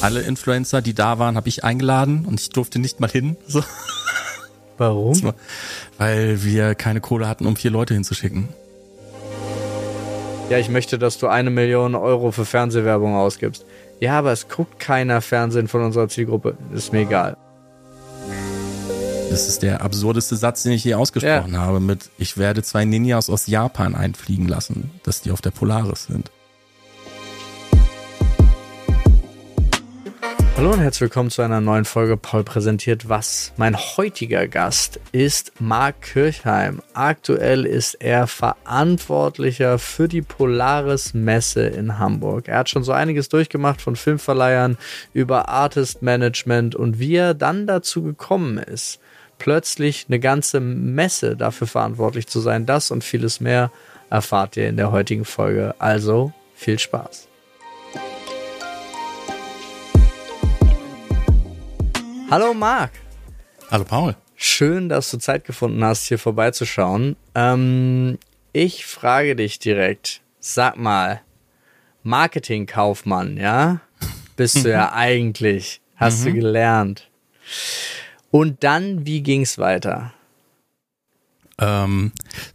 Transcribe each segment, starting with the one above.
Alle Influencer, die da waren, habe ich eingeladen und ich durfte nicht mal hin. So. Warum? Weil wir keine Kohle hatten, um vier Leute hinzuschicken. Ja, ich möchte, dass du eine Million Euro für Fernsehwerbung ausgibst. Ja, aber es guckt keiner Fernsehen von unserer Zielgruppe. Ist mir egal. Das ist der absurdeste Satz, den ich je ausgesprochen ja. habe mit ich werde zwei Ninjas aus Japan einfliegen lassen, dass die auf der Polaris sind. Hallo und herzlich willkommen zu einer neuen Folge Paul präsentiert was. Mein heutiger Gast ist Marc Kirchheim. Aktuell ist er Verantwortlicher für die Polaris Messe in Hamburg. Er hat schon so einiges durchgemacht von Filmverleihern über Artist Management und wie er dann dazu gekommen ist, plötzlich eine ganze Messe dafür verantwortlich zu sein. Das und vieles mehr erfahrt ihr in der heutigen Folge. Also viel Spaß. Hallo Marc. Hallo Paul. Schön, dass du Zeit gefunden hast, hier vorbeizuschauen. Ähm, ich frage dich direkt, sag mal, Marketingkaufmann, ja? Bist du ja eigentlich, hast du mhm. gelernt. Und dann, wie ging's weiter? Ähm,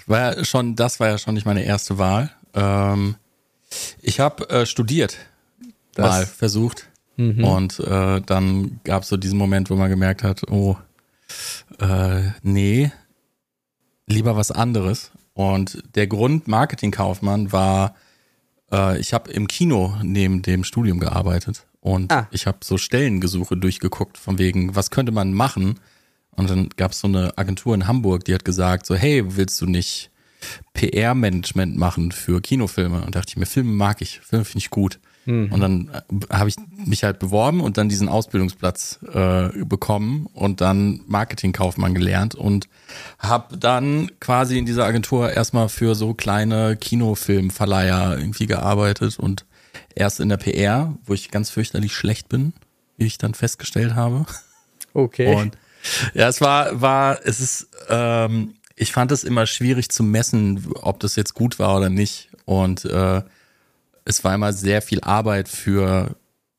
war ja schon, das war ja schon nicht meine erste Wahl. Ähm, ich habe äh, studiert, das, mal versucht Mhm. Und äh, dann gab es so diesen Moment, wo man gemerkt hat, oh, äh, nee, lieber was anderes. Und der Grund Marketingkaufmann war, äh, ich habe im Kino neben dem Studium gearbeitet und ah. ich habe so Stellengesuche durchgeguckt, von wegen, was könnte man machen? Und dann gab es so eine Agentur in Hamburg, die hat gesagt, so, hey, willst du nicht PR-Management machen für Kinofilme? Und dachte ich mir, Filme mag ich, Filme finde ich gut. Mhm. Und dann äh, habe ich mich halt beworben und dann diesen Ausbildungsplatz äh, bekommen und dann Marketingkaufmann gelernt und habe dann quasi in dieser Agentur erstmal für so kleine Kinofilmverleiher irgendwie gearbeitet und erst in der PR, wo ich ganz fürchterlich schlecht bin, wie ich dann festgestellt habe. Okay. Und ja, es war, war, es ist, ähm, ich fand es immer schwierig zu messen, ob das jetzt gut war oder nicht. Und äh, es war immer sehr viel Arbeit für,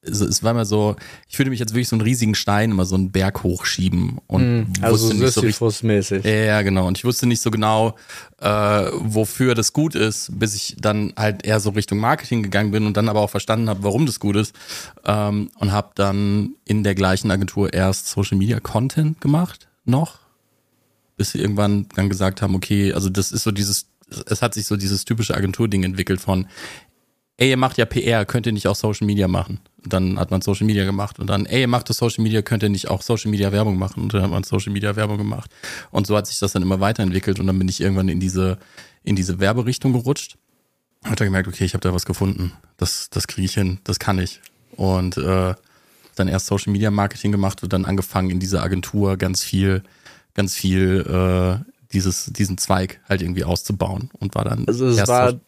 also es war immer so, ich fühlte mich jetzt wirklich so einen riesigen Stein immer so einen Berg hochschieben und mm, also wusste nicht so richtig, mäßig. Ja, genau. Und ich wusste nicht so genau, äh, wofür das gut ist, bis ich dann halt eher so Richtung Marketing gegangen bin und dann aber auch verstanden habe, warum das gut ist ähm, und habe dann in der gleichen Agentur erst Social Media Content gemacht noch, bis sie irgendwann dann gesagt haben, okay, also das ist so dieses es hat sich so dieses typische Agenturding entwickelt von, ey, ihr macht ja PR, könnt ihr nicht auch Social Media machen? Und dann hat man Social Media gemacht und dann, ey, ihr macht das Social Media, könnt ihr nicht auch Social Media Werbung machen? Und dann hat man Social Media Werbung gemacht. Und so hat sich das dann immer weiterentwickelt und dann bin ich irgendwann in diese, in diese Werberichtung gerutscht. Hat er gemerkt, okay, ich habe da was gefunden. Das, das kriege ich hin, das kann ich. Und äh, dann erst Social Media Marketing gemacht und dann angefangen in dieser Agentur ganz viel, ganz viel äh, dieses, diesen Zweig halt irgendwie auszubauen und war dann. Also es war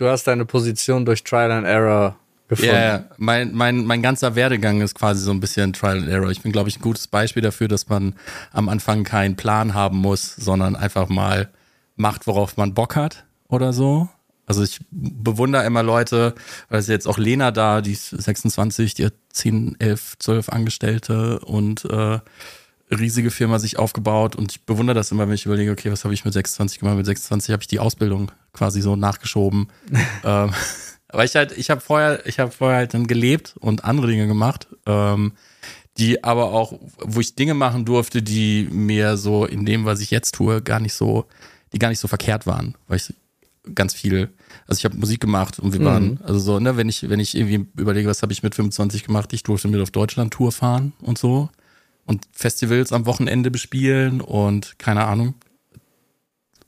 du hast deine Position durch Trial and Error gefunden. Ja, yeah, mein, mein, mein ganzer Werdegang ist quasi so ein bisschen Trial and Error. Ich bin, glaube ich, ein gutes Beispiel dafür, dass man am Anfang keinen Plan haben muss, sondern einfach mal macht, worauf man Bock hat oder so. Also ich bewundere immer Leute, weil es jetzt auch Lena da, die ist 26, die hat 10, 11, 12 Angestellte und äh, riesige Firma sich aufgebaut und ich bewundere das immer, wenn ich überlege, okay, was habe ich mit 26 gemacht? Mit 26 habe ich die Ausbildung quasi so nachgeschoben. ähm, aber ich halt, ich habe vorher, ich habe vorher halt dann gelebt und andere Dinge gemacht, ähm, die aber auch, wo ich Dinge machen durfte, die mir so in dem, was ich jetzt tue, gar nicht so, die gar nicht so verkehrt waren, weil ich ganz viel, also ich habe Musik gemacht und wir waren, mhm. also so, ne, wenn ich, wenn ich irgendwie überlege, was habe ich mit 25 gemacht, ich durfte mit auf Deutschland-Tour fahren und so und Festivals am Wochenende bespielen und keine Ahnung.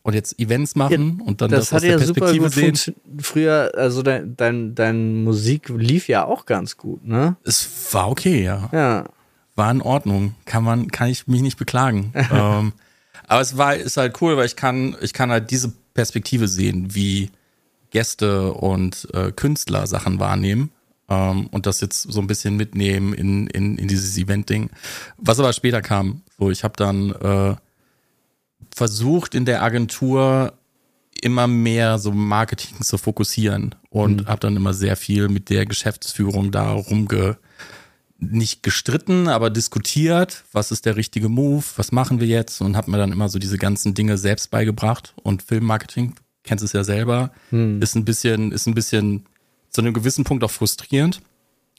Und jetzt Events machen ja, und dann das, das aus der ja Perspektive sehen. Früher, also dein, dein, dein Musik lief ja auch ganz gut, ne? Es war okay, ja. Ja. War in Ordnung. Kann man, kann ich mich nicht beklagen. ähm, aber es war, ist halt cool, weil ich kann, ich kann halt diese Perspektive sehen, wie Gäste und äh, Künstler Sachen wahrnehmen ähm, und das jetzt so ein bisschen mitnehmen in, in, in dieses Event-Ding. Was aber später kam, so ich habe dann äh, versucht in der Agentur immer mehr so Marketing zu fokussieren und mhm. habe dann immer sehr viel mit der Geschäftsführung da rumge nicht gestritten, aber diskutiert, was ist der richtige Move, was machen wir jetzt und habe mir dann immer so diese ganzen Dinge selbst beigebracht und Filmmarketing, du kennst es ja selber, hm. ist ein bisschen, ist ein bisschen zu einem gewissen Punkt auch frustrierend,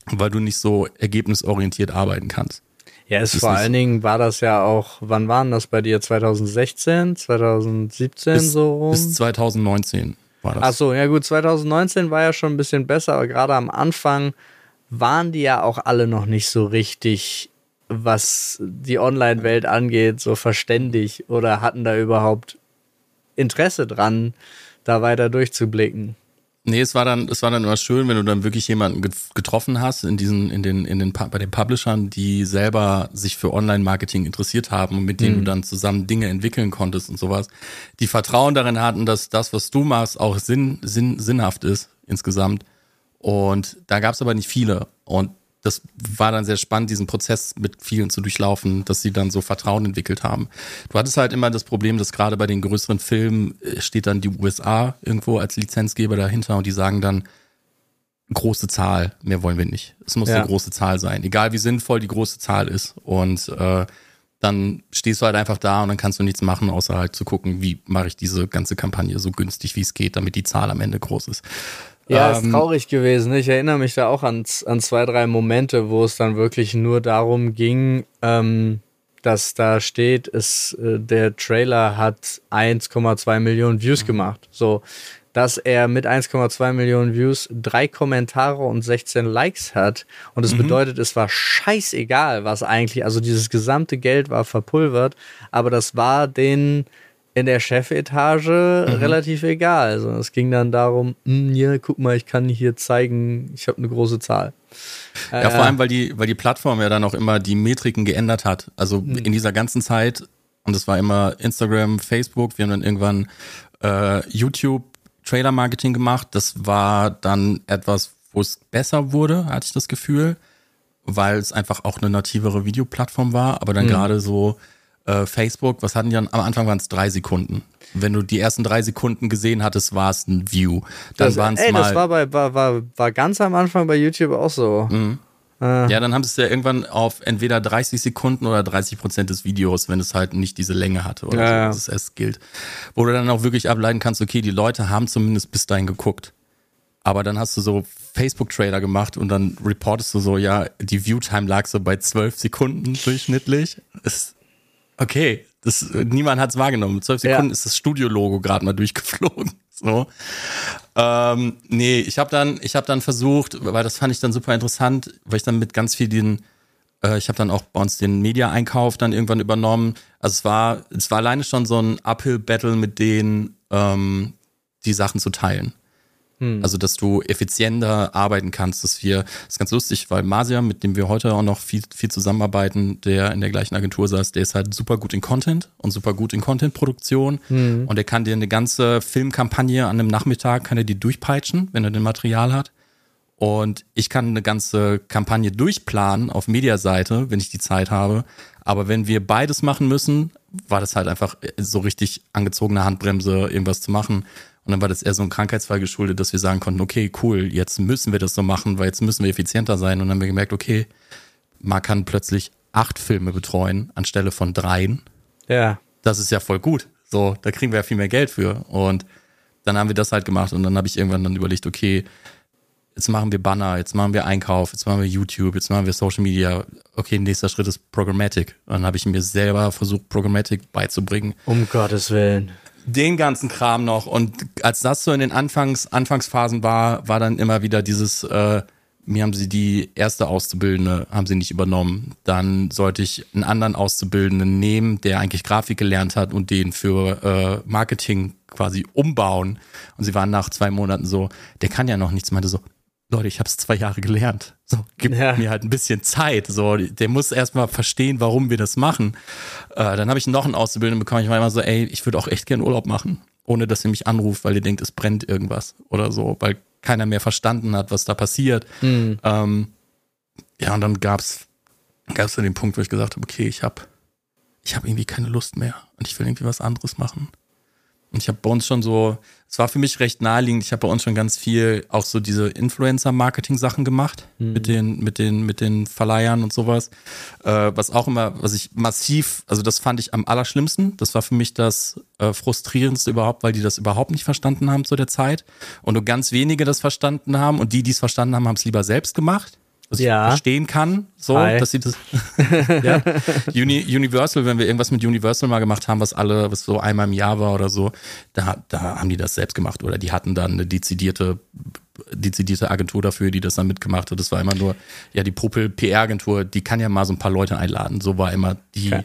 weil du nicht so ergebnisorientiert arbeiten kannst. Ja, es vor allen Dingen war das ja auch, wann waren das bei dir? 2016, 2017 bis, so rum? Bis 2019 war das. Ach so, ja gut, 2019 war ja schon ein bisschen besser, aber gerade am Anfang waren die ja auch alle noch nicht so richtig, was die Online-Welt angeht, so verständig oder hatten da überhaupt Interesse dran, da weiter durchzublicken. Nee, es war dann, es war dann immer schön, wenn du dann wirklich jemanden getroffen hast in diesen, in den, in den, bei den Publishern, die selber sich für Online-Marketing interessiert haben und mit denen mhm. du dann zusammen Dinge entwickeln konntest und sowas. Die Vertrauen darin hatten, dass das, was du machst, auch sinn, sinn, sinnhaft ist insgesamt. Und da gab es aber nicht viele. Und das war dann sehr spannend, diesen Prozess mit vielen zu durchlaufen, dass sie dann so Vertrauen entwickelt haben. Du hattest halt immer das Problem, dass gerade bei den größeren Filmen äh, steht dann die USA irgendwo als Lizenzgeber dahinter und die sagen dann, große Zahl, mehr wollen wir nicht. Es muss ja. eine große Zahl sein, egal wie sinnvoll die große Zahl ist. Und äh, dann stehst du halt einfach da und dann kannst du nichts machen, außer halt zu gucken, wie mache ich diese ganze Kampagne so günstig, wie es geht, damit die Zahl am Ende groß ist. Ja, ähm, ist traurig gewesen. Ich erinnere mich da auch an, an zwei, drei Momente, wo es dann wirklich nur darum ging, ähm, dass da steht, es, äh, der Trailer hat 1,2 Millionen Views mhm. gemacht. So, dass er mit 1,2 Millionen Views drei Kommentare und 16 Likes hat. Und das mhm. bedeutet, es war scheißegal, was eigentlich, also dieses gesamte Geld war verpulvert, aber das war den in der Chefetage mhm. relativ egal. Also es ging dann darum, hm, ja, guck mal, ich kann hier zeigen, ich habe eine große Zahl. Ja, äh, vor allem, weil die, weil die Plattform ja dann auch immer die Metriken geändert hat. Also mhm. in dieser ganzen Zeit, und es war immer Instagram, Facebook, wir haben dann irgendwann äh, YouTube Trailer Marketing gemacht. Das war dann etwas, wo es besser wurde, hatte ich das Gefühl, weil es einfach auch eine nativere Videoplattform war, aber dann mhm. gerade so äh, Facebook, was hatten die dann? Am Anfang waren es drei Sekunden. Wenn du die ersten drei Sekunden gesehen hattest, war es ein View. Dann waren es mal. Das war, bei, war, war, war ganz am Anfang bei YouTube auch so. Mhm. Äh. Ja, dann haben sie es ja irgendwann auf entweder 30 Sekunden oder 30 Prozent des Videos, wenn es halt nicht diese Länge hatte oder ja, so, ja. dass es erst gilt. Wo du dann auch wirklich ableiten kannst, okay, die Leute haben zumindest bis dahin geguckt. Aber dann hast du so Facebook-Trailer gemacht und dann reportest du so, ja, die View-Time lag so bei 12 Sekunden durchschnittlich. Ist Okay, das, niemand hat es wahrgenommen. Zwölf Sekunden ja. ist das Studio-Logo gerade mal durchgeflogen. So. Ähm, nee, ich habe dann, ich habe dann versucht, weil das fand ich dann super interessant, weil ich dann mit ganz vielen, äh, ich habe dann auch bei uns den Media-Einkauf dann irgendwann übernommen. Also es war, es war alleine schon so ein Uphill-Battle mit denen, ähm, die Sachen zu teilen. Hm. Also, dass du effizienter arbeiten kannst, dass wir, das ist ganz lustig, weil Masia, mit dem wir heute auch noch viel, viel zusammenarbeiten, der in der gleichen Agentur saß, der ist halt super gut in Content und super gut in Contentproduktion hm. und der kann dir eine ganze Filmkampagne an einem Nachmittag, kann er die durchpeitschen, wenn er den Material hat. Und ich kann eine ganze Kampagne durchplanen auf Mediaseite, wenn ich die Zeit habe. Aber wenn wir beides machen müssen, war das halt einfach so richtig angezogene Handbremse, irgendwas zu machen. Und dann war das eher so ein Krankheitsfall geschuldet, dass wir sagen konnten, okay, cool, jetzt müssen wir das so machen, weil jetzt müssen wir effizienter sein. Und dann haben wir gemerkt, okay, man kann plötzlich acht Filme betreuen anstelle von dreien. Ja. Das ist ja voll gut. So, da kriegen wir ja viel mehr Geld für. Und dann haben wir das halt gemacht und dann habe ich irgendwann dann überlegt, okay, jetzt machen wir Banner, jetzt machen wir Einkauf, jetzt machen wir YouTube, jetzt machen wir Social Media. Okay, nächster Schritt ist Programmatic. Und dann habe ich mir selber versucht, Programmatic beizubringen. Um Gottes Willen den ganzen Kram noch. Und als das so in den Anfangs, Anfangsphasen war, war dann immer wieder dieses, äh, mir haben sie die erste Auszubildende, haben sie nicht übernommen. Dann sollte ich einen anderen Auszubildenden nehmen, der eigentlich Grafik gelernt hat und den für äh, Marketing quasi umbauen. Und sie waren nach zwei Monaten so, der kann ja noch nichts, meinte so, Leute, ich habe es zwei Jahre gelernt. So, gib ja. mir halt ein bisschen Zeit. So, der muss erstmal verstehen, warum wir das machen. Äh, dann habe ich noch einen Auszubildenden bekommen. Ich war immer so, ey, ich würde auch echt gern Urlaub machen, ohne dass ihr mich anruft, weil ihr denkt, es brennt irgendwas oder so, weil keiner mehr verstanden hat, was da passiert. Mhm. Ähm, ja, und dann gab's gab's dann den Punkt, wo ich gesagt habe, okay, ich habe ich hab irgendwie keine Lust mehr und ich will irgendwie was anderes machen. Und ich habe bei uns schon so, es war für mich recht naheliegend, ich habe bei uns schon ganz viel auch so diese Influencer-Marketing-Sachen gemacht mhm. mit den, mit den, mit den Verleihern und sowas. Äh, was auch immer, was ich massiv, also das fand ich am allerschlimmsten. Das war für mich das äh, frustrierendste überhaupt, weil die das überhaupt nicht verstanden haben zu der Zeit. Und nur ganz wenige das verstanden haben und die, die es verstanden haben, haben es lieber selbst gemacht was ja. ich verstehen kann, so, Hi. dass sie das. ja. Uni, Universal, wenn wir irgendwas mit Universal mal gemacht haben, was alle, was so einmal im Jahr war oder so, da, da haben die das selbst gemacht oder die hatten dann eine dezidierte, dezidierte Agentur dafür, die das dann mitgemacht hat. Das war immer nur, ja, die Popel PR-Agentur, die kann ja mal so ein paar Leute einladen. So war immer die. Okay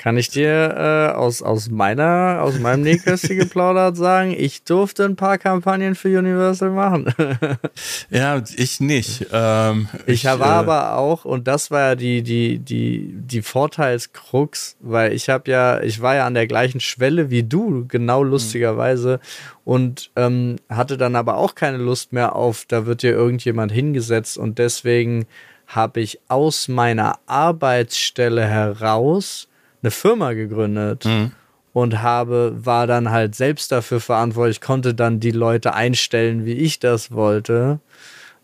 kann ich dir äh, aus, aus meiner, aus meinem Nähkästchen geplaudert sagen, ich durfte ein paar Kampagnen für Universal machen. ja, ich nicht. Ähm, ich, ich war äh, aber auch, und das war ja die, die, die, die Vorteilskrux, weil ich habe ja, ich war ja an der gleichen Schwelle wie du, genau lustigerweise, und ähm, hatte dann aber auch keine Lust mehr auf, da wird dir irgendjemand hingesetzt und deswegen habe ich aus meiner Arbeitsstelle heraus eine Firma gegründet mhm. und habe, war dann halt selbst dafür verantwortlich, konnte dann die Leute einstellen, wie ich das wollte.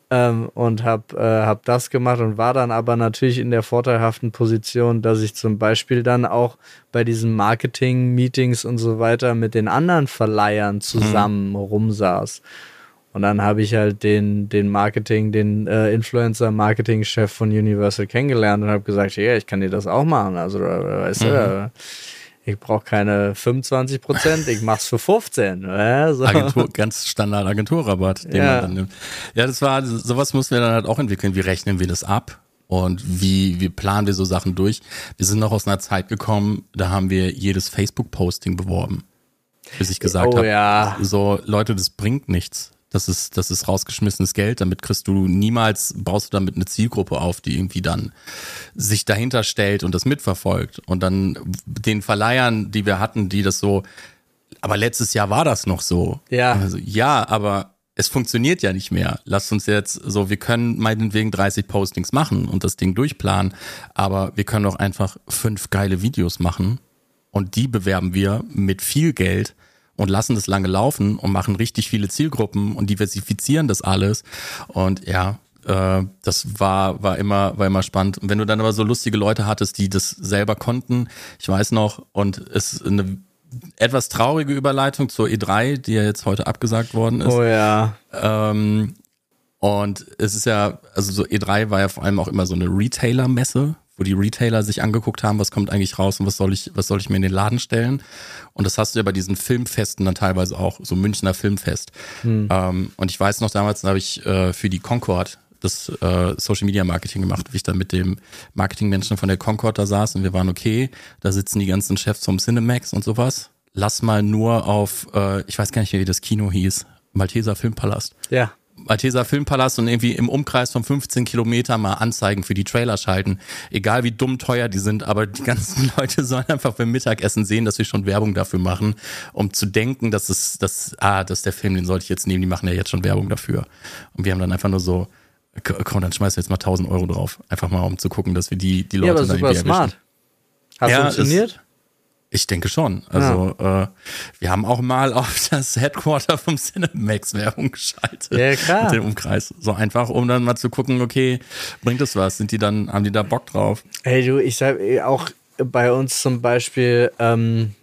Ähm, und habe äh, hab das gemacht und war dann aber natürlich in der vorteilhaften Position, dass ich zum Beispiel dann auch bei diesen Marketing-Meetings und so weiter mit den anderen Verleihern zusammen mhm. rumsaß. Und dann habe ich halt den, den Marketing, den äh, Influencer-Marketing-Chef von Universal kennengelernt und habe gesagt, ja, ich kann dir das auch machen. Also, weißt mhm. du, ich brauche keine 25 Prozent, ich mach's für 15. Äh, so. Agentur, ganz Standard Agenturrabatt, den ja. man dann nimmt. Ja, das war, sowas mussten wir dann halt auch entwickeln. Wie rechnen wir das ab? Und wie, wie planen wir so Sachen durch? Wir sind noch aus einer Zeit gekommen, da haben wir jedes Facebook-Posting beworben. Bis ich gesagt oh, habe, ja. so Leute, das bringt nichts. Das ist, das ist rausgeschmissenes Geld. Damit kriegst du niemals, baust du damit eine Zielgruppe auf, die irgendwie dann sich dahinter stellt und das mitverfolgt. Und dann den Verleihern, die wir hatten, die das so, aber letztes Jahr war das noch so. Ja. Also, ja, aber es funktioniert ja nicht mehr. Lasst uns jetzt so, wir können meinetwegen 30 Postings machen und das Ding durchplanen, aber wir können auch einfach fünf geile Videos machen und die bewerben wir mit viel Geld und lassen das lange laufen und machen richtig viele Zielgruppen und diversifizieren das alles. Und ja, äh, das war, war immer, war immer spannend. Und wenn du dann aber so lustige Leute hattest, die das selber konnten, ich weiß noch, und es ist eine etwas traurige Überleitung zur E3, die ja jetzt heute abgesagt worden ist. Oh ja. Ähm, und es ist ja, also so E3 war ja vor allem auch immer so eine Retailer-Messe, wo die Retailer sich angeguckt haben, was kommt eigentlich raus und was soll ich, was soll ich mir in den Laden stellen. Und das hast du ja bei diesen Filmfesten dann teilweise auch, so Münchner Filmfest. Hm. Ähm, und ich weiß noch, damals habe ich äh, für die Concord das äh, Social Media Marketing gemacht, wie ich dann mit dem Marketingmenschen von der Concord da saß und wir waren okay, da sitzen die ganzen Chefs vom Cinemax und sowas. Lass mal nur auf, äh, ich weiß gar nicht, wie das Kino hieß, Malteser Filmpalast. Ja. Malteser Filmpalast und irgendwie im Umkreis von 15 Kilometer mal Anzeigen für die Trailer schalten. Egal wie dumm teuer die sind, aber die ganzen Leute sollen einfach beim Mittagessen sehen, dass wir schon Werbung dafür machen, um zu denken, dass es, dass, ah, das ist der Film, den sollte ich jetzt nehmen, die machen ja jetzt schon Werbung dafür. Und wir haben dann einfach nur so, komm, dann schmeißen wir jetzt mal 1000 Euro drauf. Einfach mal, um zu gucken, dass wir die, die Leute ja, aber dann super smart. Hat ja, funktioniert? Ich denke schon. Also ja. äh, wir haben auch mal auf das Headquarter vom Cinemax Werbung geschaltet. Ja, klar. Mit dem Umkreis. So einfach, um dann mal zu gucken, okay, bringt es was? Sind die dann, haben die da Bock drauf? Hey du, ich sag eh, auch bei uns zum Beispiel, ähm,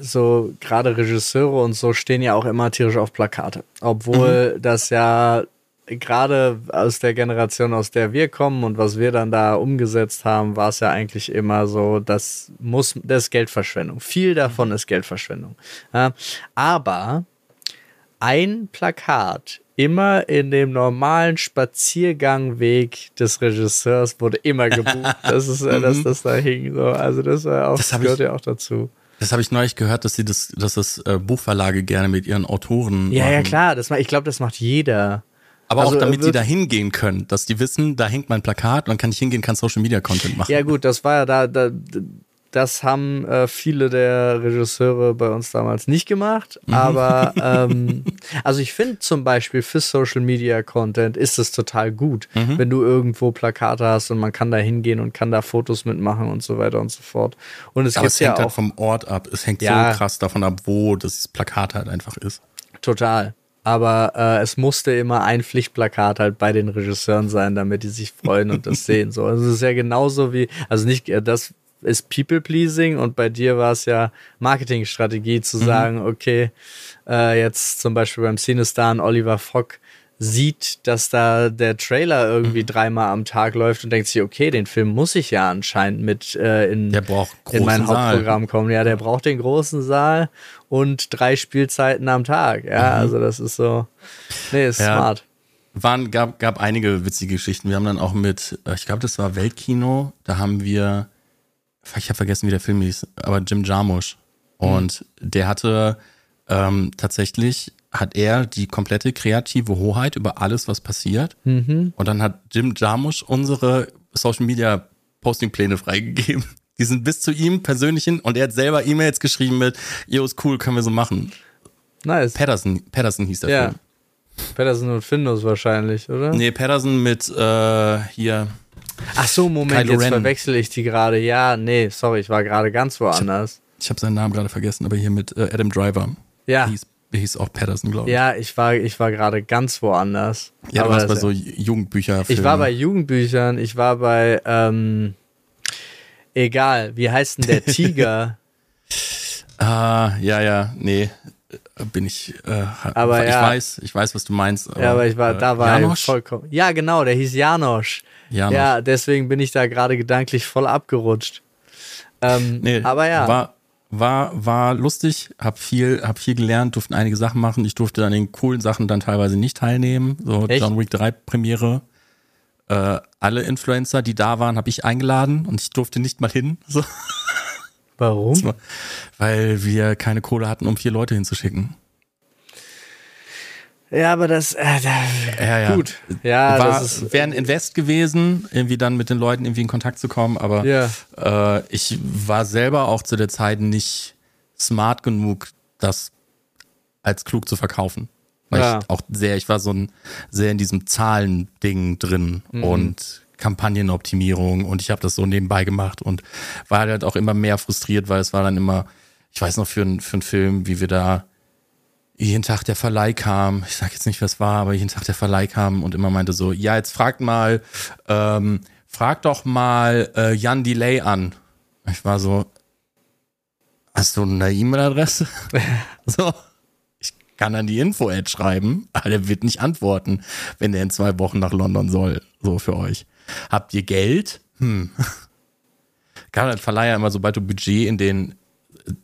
so gerade Regisseure und so stehen ja auch immer tierisch auf Plakate. Obwohl mhm. das ja gerade aus der Generation, aus der wir kommen und was wir dann da umgesetzt haben, war es ja eigentlich immer so, das muss, das ist Geldverschwendung. Viel davon ist Geldverschwendung. Ja, aber ein Plakat immer in dem normalen Spaziergangweg des Regisseurs wurde immer gebucht. Das ist, äh, dass mhm. das da hing. So. Also das war auch, das gehört ich, ja auch dazu. Das habe ich neulich gehört, dass sie das, dass das äh, Buchverlage gerne mit ihren Autoren. Ja, machen. ja klar. Das, ich glaube, das macht jeder. Aber also, auch damit sie da hingehen können, dass die wissen, da hängt mein Plakat dann kann ich hingehen, kann Social Media Content machen. Ja, gut, das war ja da, da das haben äh, viele der Regisseure bei uns damals nicht gemacht. Mhm. Aber ähm, also ich finde zum Beispiel für Social Media Content ist es total gut, mhm. wenn du irgendwo Plakate hast und man kann da hingehen und kann da Fotos mitmachen und so weiter und so fort. Und es Aber es hängt ja halt auch vom Ort ab. Es hängt ja, so krass davon ab, wo das Plakat halt einfach ist. Total. Aber äh, es musste immer ein Pflichtplakat halt bei den Regisseuren sein, damit die sich freuen und das sehen. So, also es ist ja genauso wie, also nicht äh, das ist People-Pleasing und bei dir war es ja Marketingstrategie zu mhm. sagen, okay, äh, jetzt zum Beispiel beim Cinestar Oliver Fock sieht, dass da der Trailer irgendwie mhm. dreimal am Tag läuft und denkt sich, okay, den Film muss ich ja anscheinend mit äh, in, in mein Hauptprogramm Saal. kommen. Ja, der braucht den großen Saal und drei Spielzeiten am Tag. Ja, mhm. also das ist so, nee, ist ja. smart. Waren, gab, gab einige witzige Geschichten. Wir haben dann auch mit, äh, ich glaube, das war Weltkino, da haben wir ich habe vergessen, wie der Film hieß, aber Jim Jarmusch. Und mhm. der hatte ähm, tatsächlich, hat er die komplette kreative Hoheit über alles, was passiert. Mhm. Und dann hat Jim Jarmusch unsere Social Media Posting-Pläne freigegeben. Die sind bis zu ihm persönlich hin und er hat selber E-Mails geschrieben mit, yo, ist cool, können wir so machen. Nice. Patterson, Patterson hieß der ja. Film. Patterson und Findus wahrscheinlich, oder? Nee, Patterson mit äh, hier Ach so, Moment, Kylo jetzt Ren. verwechsel ich die gerade. Ja, nee, sorry, ich war gerade ganz woanders. Ich habe hab seinen Namen gerade vergessen, aber hier mit äh, Adam Driver. Ja. Hieß, hieß auch Patterson, glaube ich. Ja, ich war, ich war gerade ganz woanders. Ja, du warst bei so Jugendbüchern. Ich war bei Jugendbüchern, ich war bei, ähm, egal, wie heißt denn der Tiger? ah, ja, ja, nee, bin ich, äh, aber ich ja. weiß, ich weiß, was du meinst. Aber, ja, aber ich war, da war Janosch? vollkommen. Ja, genau, der hieß Janosch. Janosch. Ja, deswegen bin ich da gerade gedanklich voll abgerutscht. Ähm, nee, aber ja. War, war, war lustig, hab viel, hab viel gelernt, durften einige Sachen machen. Ich durfte an den coolen Sachen dann teilweise nicht teilnehmen. So Echt? John Wick 3 Premiere. Äh, alle Influencer, die da waren, habe ich eingeladen und ich durfte nicht mal hin. So. Warum? Weil wir keine Kohle hatten, um vier Leute hinzuschicken. Ja, aber das, äh, ja, ja. gut. Ja, War, das wäre ein Invest gewesen, irgendwie dann mit den Leuten irgendwie in Kontakt zu kommen, aber ja. äh, ich war selber auch zu der Zeit nicht smart genug, das als klug zu verkaufen. Weil ja. ich auch sehr, ich war so ein sehr in diesem Zahlending drin mhm. und Kampagnenoptimierung und ich habe das so nebenbei gemacht und war halt auch immer mehr frustriert, weil es war dann immer, ich weiß noch für, für einen Film, wie wir da jeden Tag der Verleih kam, ich sag jetzt nicht, was war, aber jeden Tag der Verleih kam und immer meinte so, ja, jetzt fragt mal, ähm, frag doch mal äh, Jan Delay an. Ich war so, hast du eine E-Mail-Adresse? so, ich kann dann die Info-Ad schreiben, aber der wird nicht antworten, wenn der in zwei Wochen nach London soll, so für euch. Habt ihr Geld? Hm. Kann halt Verleiher immer, sobald du Budget in den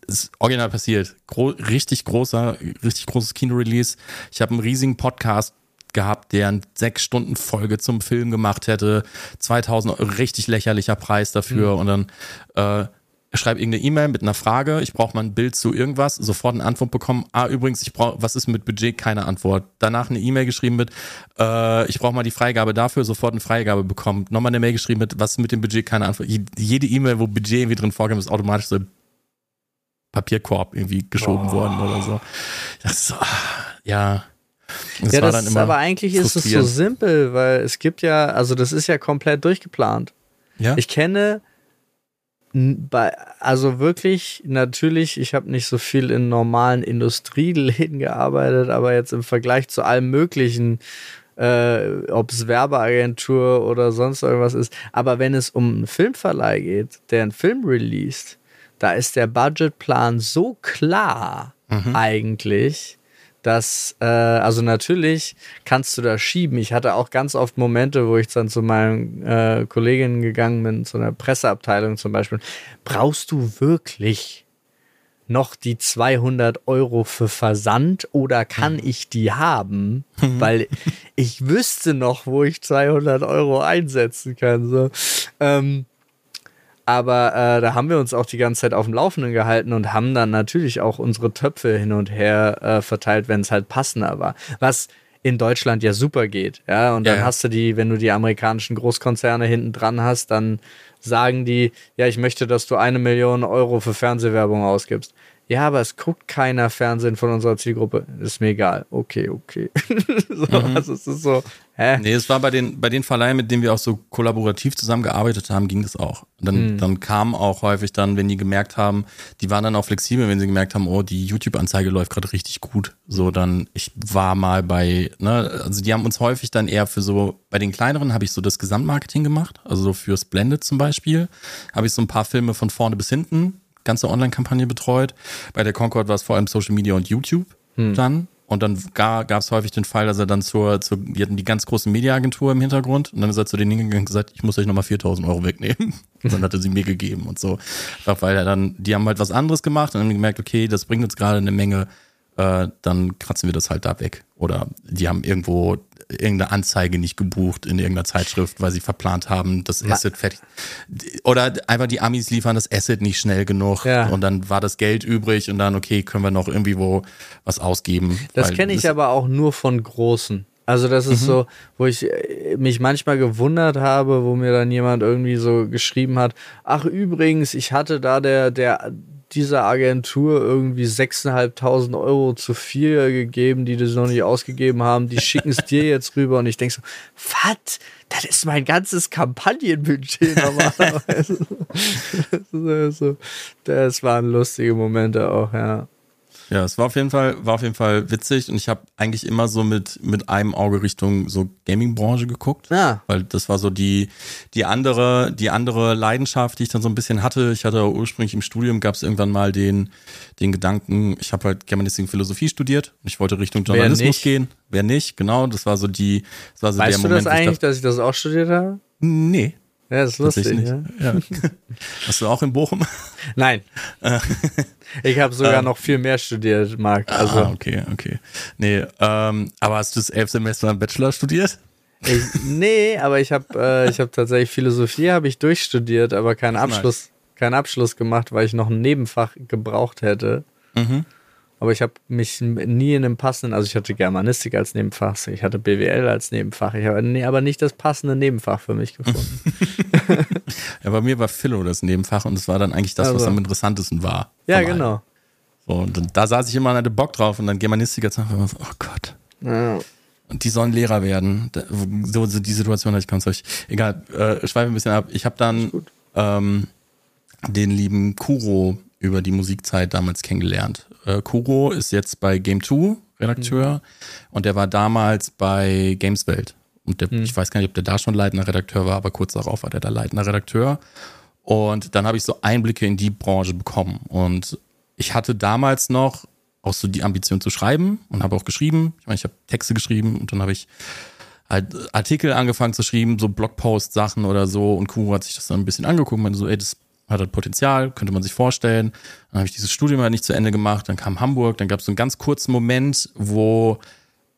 ist original passiert. Gro richtig großer, richtig großes Kino-Release. Ich habe einen riesigen Podcast gehabt, der eine sechs Stunden Folge zum Film gemacht hätte. 2000 Euro, richtig lächerlicher Preis dafür. Mhm. Und dann äh, schreibe irgendeine E-Mail mit einer Frage. Ich brauche mal ein Bild zu irgendwas. Sofort eine Antwort bekommen. Ah, übrigens, ich brauche, was ist mit Budget? Keine Antwort. Danach eine E-Mail geschrieben mit, äh, ich brauche mal die Freigabe dafür. Sofort eine Freigabe bekommen. Nochmal eine Mail geschrieben mit, was ist mit dem Budget? Keine Antwort. Jede E-Mail, wo Budget irgendwie drin vorkommt, ist automatisch so Papierkorb irgendwie geschoben oh. worden oder so. Das so, ja. Das ja, das ist aber eigentlich ist es so simpel, weil es gibt ja, also das ist ja komplett durchgeplant. Ja. Ich kenne bei, also wirklich, natürlich, ich habe nicht so viel in normalen Industrieläden gearbeitet, aber jetzt im Vergleich zu allem Möglichen, äh, ob es Werbeagentur oder sonst irgendwas ist, aber wenn es um einen Filmverleih geht, der einen Film released, da ist der Budgetplan so klar mhm. eigentlich, dass, äh, also natürlich kannst du da schieben. Ich hatte auch ganz oft Momente, wo ich dann zu meinen äh, Kolleginnen gegangen bin, zu einer Presseabteilung zum Beispiel. Brauchst du wirklich noch die 200 Euro für Versand oder kann mhm. ich die haben? Mhm. Weil ich wüsste noch, wo ich 200 Euro einsetzen kann. So. Ähm, aber äh, da haben wir uns auch die ganze Zeit auf dem Laufenden gehalten und haben dann natürlich auch unsere Töpfe hin und her äh, verteilt, wenn es halt passender war. Was in Deutschland ja super geht. Ja, und dann Ja, hast du die, wenn du die amerikanischen Großkonzerne hinten dran hast, dann sagen die, ja, ich möchte, dass du eine Million Euro für Fernsehwerbung ausgibst. Ja, aber es guckt keiner Fernsehen von unserer Zielgruppe. Ist mir egal. Okay, okay. so, Also es ist so? Nee, es war bei den, bei den Verleihen, mit denen wir auch so kollaborativ zusammengearbeitet haben, ging das auch. Und dann, dann kam auch häufig dann, wenn die gemerkt haben, die waren dann auch flexibel, wenn sie gemerkt haben, oh, die YouTube-Anzeige läuft gerade richtig gut. So, dann, ich war mal bei, ne, also die haben uns häufig dann eher für so, bei den kleineren habe ich so das Gesamtmarketing gemacht, also so für Splendid zum Beispiel, habe ich so ein paar Filme von vorne bis hinten, ganze Online-Kampagne betreut. Bei der Concord war es vor allem Social Media und YouTube dann. Und dann gab es häufig den Fall, dass er dann zur, zur, die hatten die ganz große Mediaagentur im Hintergrund und dann ist er zu denen hingegangen und gesagt, ich muss euch nochmal 4000 Euro wegnehmen. Und dann hat er sie mir gegeben und so. Weil er dann, die haben halt was anderes gemacht und haben gemerkt, okay, das bringt uns gerade eine Menge, äh, dann kratzen wir das halt da weg. Oder die haben irgendwo irgendeine Anzeige nicht gebucht in irgendeiner Zeitschrift, weil sie verplant haben, das Asset fertig. Oder einfach die Amis liefern das Asset nicht schnell genug Ja. und dann war das Geld übrig und dann, okay, können wir noch irgendwie wo was ausgeben. Das kenne ich aber auch nur von Großen. Also das ist so, wo ich äh, mich manchmal gewundert habe, wo mir dann jemand irgendwie so geschrieben hat, ach übrigens, ich hatte da der, der dieser Agentur irgendwie 6.500 Euro zu viel gegeben, die das noch nicht ausgegeben haben, die schicken es dir jetzt rüber und ich denke so, was? Das ist mein ganzes Kampagnenbudget normalerweise. das, so, das waren lustige Momente auch, ja. Ja, es war auf jeden Fall, war auf jeden Fall witzig und ich habe eigentlich immer so mit, mit einem Auge Richtung so Gaming-Branche geguckt. Ja. Weil das war so die, die andere, die andere Leidenschaft, die ich dann so ein bisschen hatte. Ich hatte ursprünglich im Studium gab es irgendwann mal den, den Gedanken, ich habe halt Germanistik und Philosophie studiert und ich wollte Richtung Journalismus nicht? gehen. Wer nicht, genau. Das war so die, das war so Weißt der du Moment, das wo ich eigentlich, dass ich das auch studiert habe? dachte, nee. Ja, das ist lustig. Tatsächlich Ja? Hast du auch in Bochum? Nein. ich habe sogar noch viel mehr studiert, Marc. Also, ah, okay, okay. Nee, ähm, aber hast du das elf Semester im Bachelor studiert? ich, nee, aber ich habe äh, ich hab tatsächlich Philosophie habe ich durchstudiert, aber keinen Nice. Abschluss, keinen Abschluss gemacht, weil ich noch ein Nebenfach gebraucht hätte. Mhm. Aber ich habe mich nie in einem passenden, also ich hatte Germanistik als Nebenfach, ich hatte BWL als Nebenfach, ich habe nee, aber nicht das passende Nebenfach für mich gefunden. Ja, bei mir war Philo das Nebenfach und es war dann eigentlich das, was Also. am interessantesten war. ja, genau. So, und da saß ich immer und hatte Bock drauf und dann Germanistik jetzt einfach so, oh Gott. Ja. Und die sollen Lehrer werden. So, so die Situation hatte ich ganz euch. Egal, äh, schweife ein bisschen ab. Ich habe dann ähm, den lieben Kuro über die Musikzeit damals kennengelernt. Äh, Kuro ist jetzt bei Game 2 Redakteur und der war damals bei Gameswelt. Und der, ich weiß gar nicht, ob der da schon leitender Redakteur war, aber kurz darauf war der da leitender Redakteur. Und dann habe ich so Einblicke in die Branche bekommen. Und ich hatte damals noch auch so die Ambition zu schreiben und habe auch geschrieben. Ich meine, ich habe Texte geschrieben und dann habe ich halt Artikel angefangen zu schreiben, so Blogpost-Sachen oder so. Und Kuro hat sich das dann ein bisschen angeguckt und meinte so, ey, das hat halt Potenzial, könnte man sich vorstellen. Dann habe ich dieses Studium halt nicht zu Ende gemacht, dann kam Hamburg, dann gab es so einen ganz kurzen Moment, wo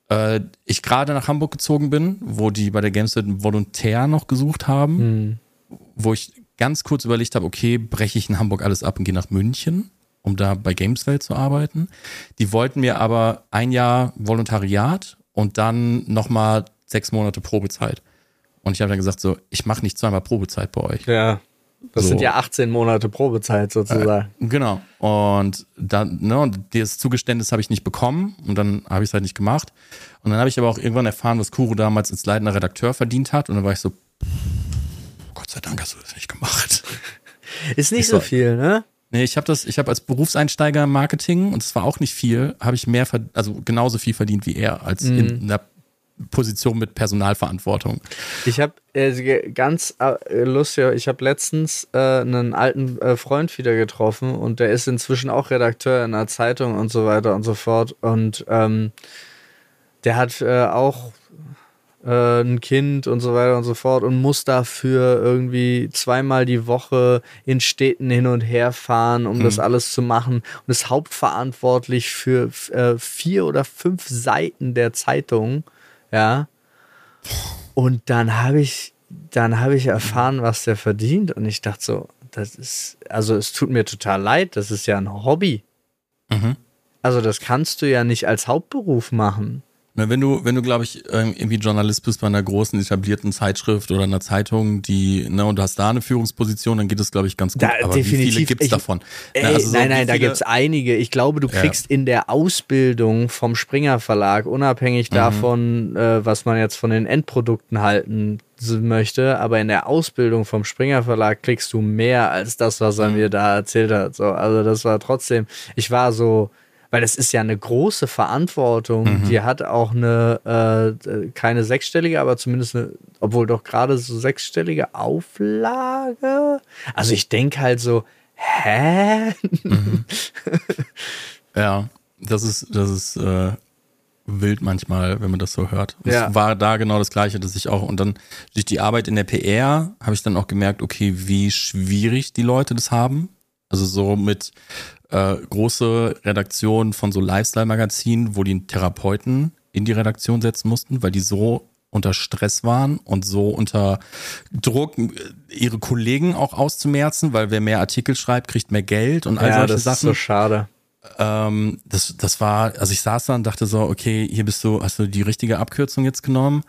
äh, ich gerade nach Hamburg gezogen bin, wo die bei der Gamesnet einen Volontär noch gesucht haben, wo ich ganz kurz überlegt habe, okay, breche ich in Hamburg alles ab und gehe nach München, um da bei Gameswelt zu arbeiten. Die wollten mir aber ein Jahr Volontariat und dann nochmal sechs Monate Probezeit. Und ich habe dann gesagt, so, ich mache nicht zweimal Probezeit bei euch. Ja. Das So. sind ja 18 Monate Probezeit sozusagen. Genau. Und dann, ne, und das Zugeständnis habe ich nicht bekommen und dann habe ich es halt nicht gemacht. Und dann habe ich aber auch irgendwann erfahren, was Kuro damals als leitender Redakteur verdient hat. Und dann war ich so, Gott sei Dank hast du das nicht gemacht. Ist nicht Ich so viel, ne? Nee, ich habe das, ich habe als Berufseinsteiger im Marketing und es war auch nicht viel, habe ich mehr, also genauso viel verdient wie er, als in einer Position mit Personalverantwortung. Ich habe äh, ganz äh, lustig, ich habe letztens äh, einen alten äh, Freund wieder getroffen und der ist inzwischen auch Redakteur in einer Zeitung und so weiter und so fort. Und ähm, der hat äh, auch äh, ein Kind und so weiter und so fort und muss dafür irgendwie zweimal die Woche in Städten hin und her fahren, um das alles zu machen und ist hauptverantwortlich für äh, vier oder fünf Seiten der Zeitung. Ja. Und dann habe ich, dann habe ich erfahren, was der verdient und ich dachte so, das ist, also es tut mir total leid, das ist ja ein Hobby. Mhm. Also das kannst du ja nicht als Hauptberuf machen. Na, wenn du, wenn du, glaube ich, ähm, irgendwie Journalist bist bei einer großen etablierten Zeitschrift oder einer Zeitung, die, ne, und du hast da eine Führungsposition, dann geht es, glaube ich, ganz gut. Da, Aber definitiv. wie viele gibt's Ich- davon? Ey, Na, also so nein, nein, da gibt's einige. Ich glaube, du Ja. kriegst in der Ausbildung vom Springer Verlag, unabhängig Mhm. davon, äh, was man jetzt von den Endprodukten halten möchte, aber in der Ausbildung vom Springer Verlag kriegst du mehr als das, was er Mhm. mir da erzählt hat. So, also das war trotzdem, ich war so, weil es ist ja eine große Verantwortung. Mhm. Die hat auch eine, äh, keine sechsstellige, aber zumindest eine, obwohl doch gerade so sechsstellige Auflage. Also ich denke halt so, hä? Ja, das ist, das ist äh, wild manchmal, wenn man das so hört. Und Ja. Es war da genau das Gleiche, dass ich auch, und dann durch die Arbeit in der PR habe ich dann auch gemerkt, okay, wie schwierig die Leute das haben. Also so mit äh, große Redaktionen von so Lifestyle-Magazinen, wo die einen Therapeuten in die Redaktion setzen mussten, weil die so unter Stress waren und so unter Druck, ihre Kollegen auch auszumerzen, weil wer mehr Artikel schreibt, kriegt mehr Geld und all Ja, solche das Sachen ist so schade. ähm, das, das war, also ich saß da und dachte so, okay, hier bist du, hast du die richtige Abkürzung jetzt genommen.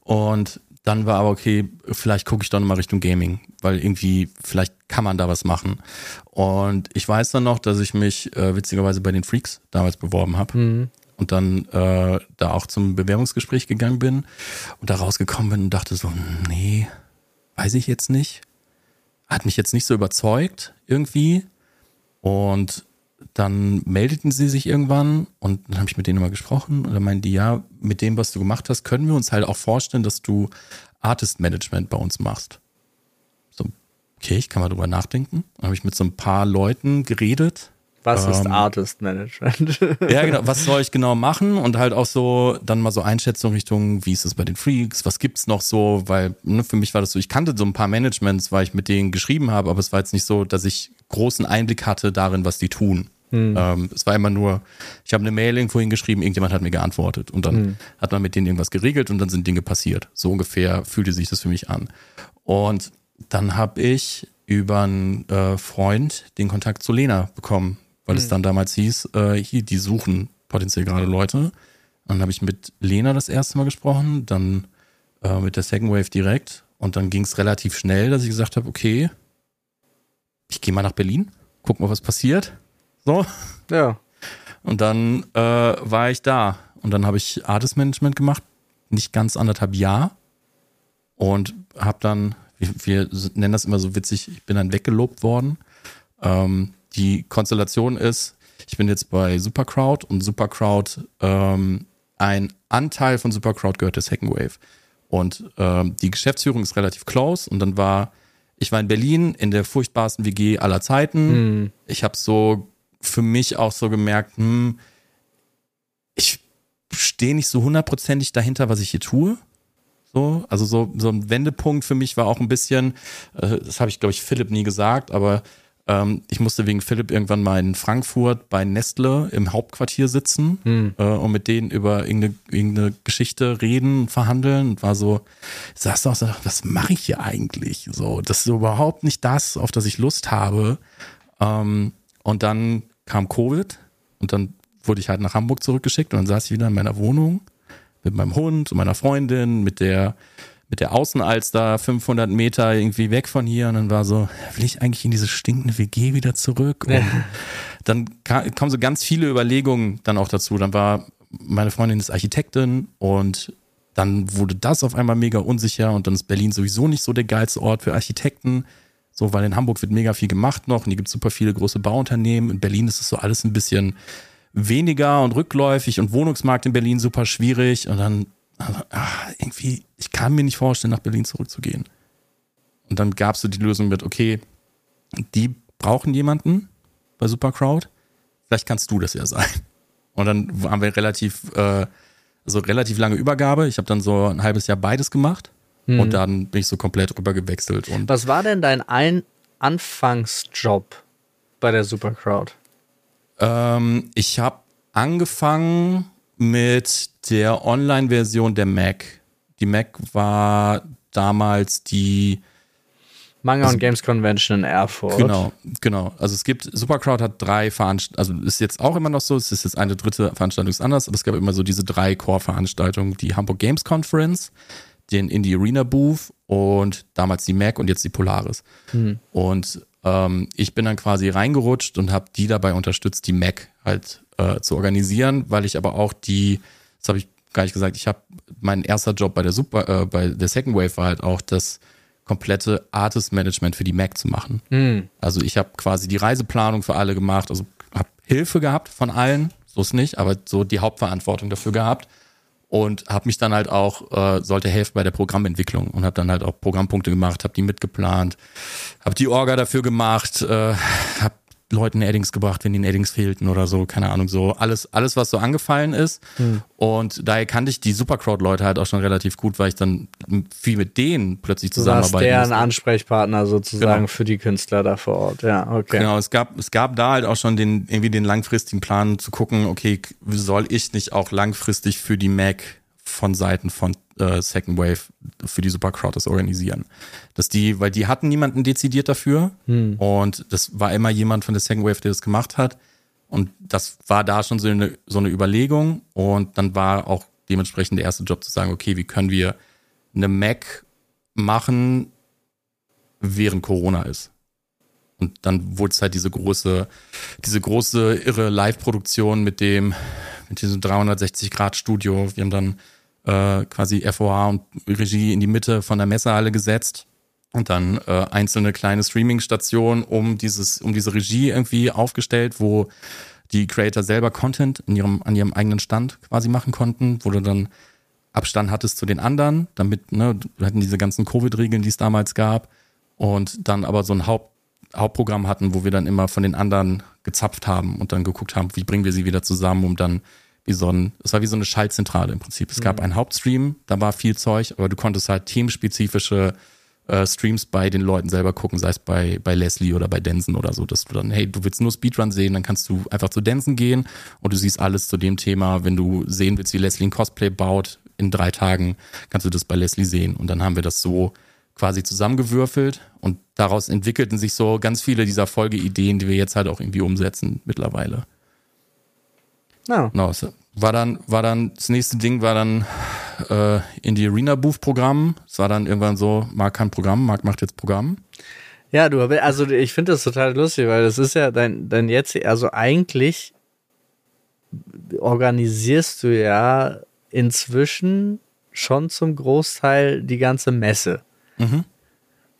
Und dann war aber okay, vielleicht gucke ich doch nochmal Richtung Gaming, weil irgendwie, vielleicht kann man da was machen. Und ich weiß dann noch, dass ich mich äh, witzigerweise bei den Freaks damals beworben habe. Und dann äh, da auch zum Bewerbungsgespräch gegangen bin und da rausgekommen bin und dachte so, nee, weiß ich jetzt nicht. Hat mich jetzt nicht so überzeugt irgendwie. Und dann meldeten sie sich irgendwann und dann habe ich mit denen mal gesprochen und dann meinten die, ja, mit dem, was du gemacht hast, können wir uns halt auch vorstellen, dass du Artist Management bei uns machst. So, okay, ich kann mal drüber nachdenken. Dann habe ich mit so ein paar Leuten geredet. Was ist Ähm, Artist Management? Ja, genau, was soll ich genau machen und halt auch so, dann mal so Einschätzung Richtung, wie ist es bei den Freaks, was gibt's noch so, weil ne, für mich war das so, ich kannte so ein paar Managements, weil ich mit denen geschrieben habe, aber es war jetzt nicht so, dass ich großen Einblick hatte darin, was die tun. Ähm, es war immer nur, ich habe eine Mail irgendwo hingeschrieben, irgendjemand hat mir geantwortet und dann hat man mit denen irgendwas geregelt und dann sind Dinge passiert. So ungefähr fühlte sich das für mich an. Und dann habe ich über einen äh, Freund den Kontakt zu Lena bekommen, weil es dann damals hieß, äh, hier, die suchen potenziell gerade Leute. Dann habe ich mit Lena das erste Mal gesprochen, dann äh, mit der Second Wave direkt und dann ging es relativ schnell, dass ich gesagt habe, okay, ich gehe mal nach Berlin, guck mal, was passiert. So. ja. Und dann äh, war ich da. Und dann habe ich Artist Management gemacht, nicht ganz anderthalb Jahr. Und habe dann, wir, wir nennen das immer so witzig, ich bin dann weggelobt worden. Ähm, die Konstellation ist, ich bin jetzt bei Supercrowd und Supercrowd, ähm, ein Anteil von Supercrowd gehört der Second Wave. Und ähm, die Geschäftsführung ist relativ close. Und dann war, ich war in Berlin in der furchtbarsten WG aller Zeiten. Ich habe so für mich auch so gemerkt, hm, ich stehe nicht so hundertprozentig dahinter, was ich hier tue. So, also so, so ein Wendepunkt für mich war auch ein bisschen, äh, das habe ich, glaube ich, Philipp nie gesagt, aber ähm, ich musste wegen Philipp irgendwann mal in Frankfurt bei Nestle im Hauptquartier sitzen äh, und mit denen über irgendeine, irgendeine Geschichte reden, verhandeln und war so, ich saß da und so, was mache ich hier eigentlich? So, das ist überhaupt nicht das, auf das ich Lust habe. Ähm, und dann kam Covid und dann wurde ich halt nach Hamburg zurückgeschickt und dann saß ich wieder in meiner Wohnung mit meinem Hund und meiner Freundin, mit der, mit der Außenalster 500 Meter irgendwie weg von hier und dann war so, will ich eigentlich in diese stinkende WG wieder zurück? Und dann ka- kamen so ganz viele Überlegungen dann auch dazu. Dann war meine Freundin ist Architektin und dann wurde das auf einmal mega unsicher und dann ist Berlin sowieso nicht so der geilste Ort für Architekten. So, weil in Hamburg wird mega viel gemacht noch und hier gibt es super viele große Bauunternehmen. In Berlin ist es so alles ein bisschen weniger und rückläufig und Wohnungsmarkt in Berlin super schwierig. Und dann, ah, irgendwie, ich kann mir nicht vorstellen, nach Berlin zurückzugehen. Und dann gab es so die Lösung mit, okay, die brauchen jemanden bei Supercrowd. Vielleicht kannst du das ja sein. Und dann haben wir relativ, äh, also relativ lange Übergabe. Ich habe dann so ein halbes Jahr beides gemacht. Und dann bin ich so komplett rüber gewechselt. Und Was war denn dein ein Anfangsjob bei der Supercrowd? Ähm, ich habe angefangen mit der Online-Version der Mac. Die Mac war damals die Manga also, und Games Convention in Erfurt. Genau, genau. Also es gibt, Supercrowd hat drei Veranstaltungen, also ist jetzt auch immer noch so, es ist jetzt eine dritte Veranstaltung ist anders, aber es gab immer so diese drei Core-Veranstaltungen, die Hamburg Games Conference, den Indie Arena Booth und damals die Mac und jetzt die Polaris. Hm. Und ähm, ich bin dann quasi reingerutscht und habe die dabei unterstützt, die Mac halt äh, zu organisieren, weil ich aber auch die, das habe ich gar nicht gesagt, ich habe mein erster Job bei der Super, äh, bei der Second Wave war halt auch das komplette Artist Management für die Mac zu machen. Hm. Also ich habe quasi die Reiseplanung für alle gemacht, also habe Hilfe gehabt von allen, so ist nicht, aber so die Hauptverantwortung dafür gehabt und habe mich dann halt auch äh, sollte helfen bei der Programmentwicklung und habe dann halt auch Programmpunkte gemacht, habe die mitgeplant, habe die Orga dafür gemacht, äh, habe Leuten Addings gebracht, wenn ihnen Addings fehlten oder so, keine Ahnung, so alles, alles, was so angefallen ist. Hm. Und daher kannte ich die Supercrowd-Leute halt auch schon relativ gut, weil ich dann viel mit denen plötzlich zusammenarbeite. Du deren Ansprechpartner sozusagen genau. für die Künstler da vor Ort, ja, okay. Genau, es gab, es gab da halt auch schon den, irgendwie den langfristigen Plan zu gucken, okay, soll ich nicht auch langfristig für die Mac von Seiten von äh, Second Wave für die Supercrowd das organisieren. Dass die, weil die hatten niemanden dezidiert dafür hm. und das war immer jemand von der Second Wave, der das gemacht hat. Und das war da schon so eine, so eine Überlegung und dann war auch dementsprechend der erste Job zu sagen, okay, wie können wir eine Mac machen, während Corona ist. Und dann wurde es halt diese große, diese große irre Live-Produktion mit dem, mit diesem 360-Grad-Studio. Wir haben dann äh, quasi FOH und Regie in die Mitte von der Messehalle gesetzt und dann äh, einzelne kleine Streaming-Stationen um dieses, um diese Regie irgendwie aufgestellt, wo die Creator selber Content in ihrem, an ihrem eigenen Stand quasi machen konnten, wo du dann Abstand hattest zu den anderen, damit, ne, wir hatten diese ganzen Covid-Regeln, die es damals gab, und dann aber so ein Haupt, Hauptprogramm hatten, wo wir dann immer von den anderen gezapft haben und dann geguckt haben, wie bringen wir sie wieder zusammen, um dann wie so ein, es war wie so eine Schaltzentrale im Prinzip. Es mhm. gab einen Hauptstream, da war viel Zeug, aber du konntest halt themenspezifische äh, Streams bei den Leuten selber gucken, sei es bei, bei Leslie oder bei Denson oder so, dass du dann, hey, du willst nur Speedrun sehen, dann kannst du einfach zu Denson gehen und du siehst alles zu dem Thema. Wenn du sehen willst, wie Leslie ein Cosplay baut, in drei Tagen kannst du das bei Leslie sehen. Und dann haben wir das so quasi zusammengewürfelt und daraus entwickelten sich so ganz viele dieser Folgeideen, die wir jetzt halt auch irgendwie umsetzen mittlerweile. Ja. Genau, war dann, war dann, das nächste Ding war dann äh, in die Arena Booth Programm. Es war dann irgendwann so, Marc kann Programm, Marc macht jetzt Programm. Ja, du, also ich finde das total lustig, weil das ist ja dein, dein jetzt, also eigentlich organisierst du ja inzwischen schon zum Großteil die ganze Messe. Mhm.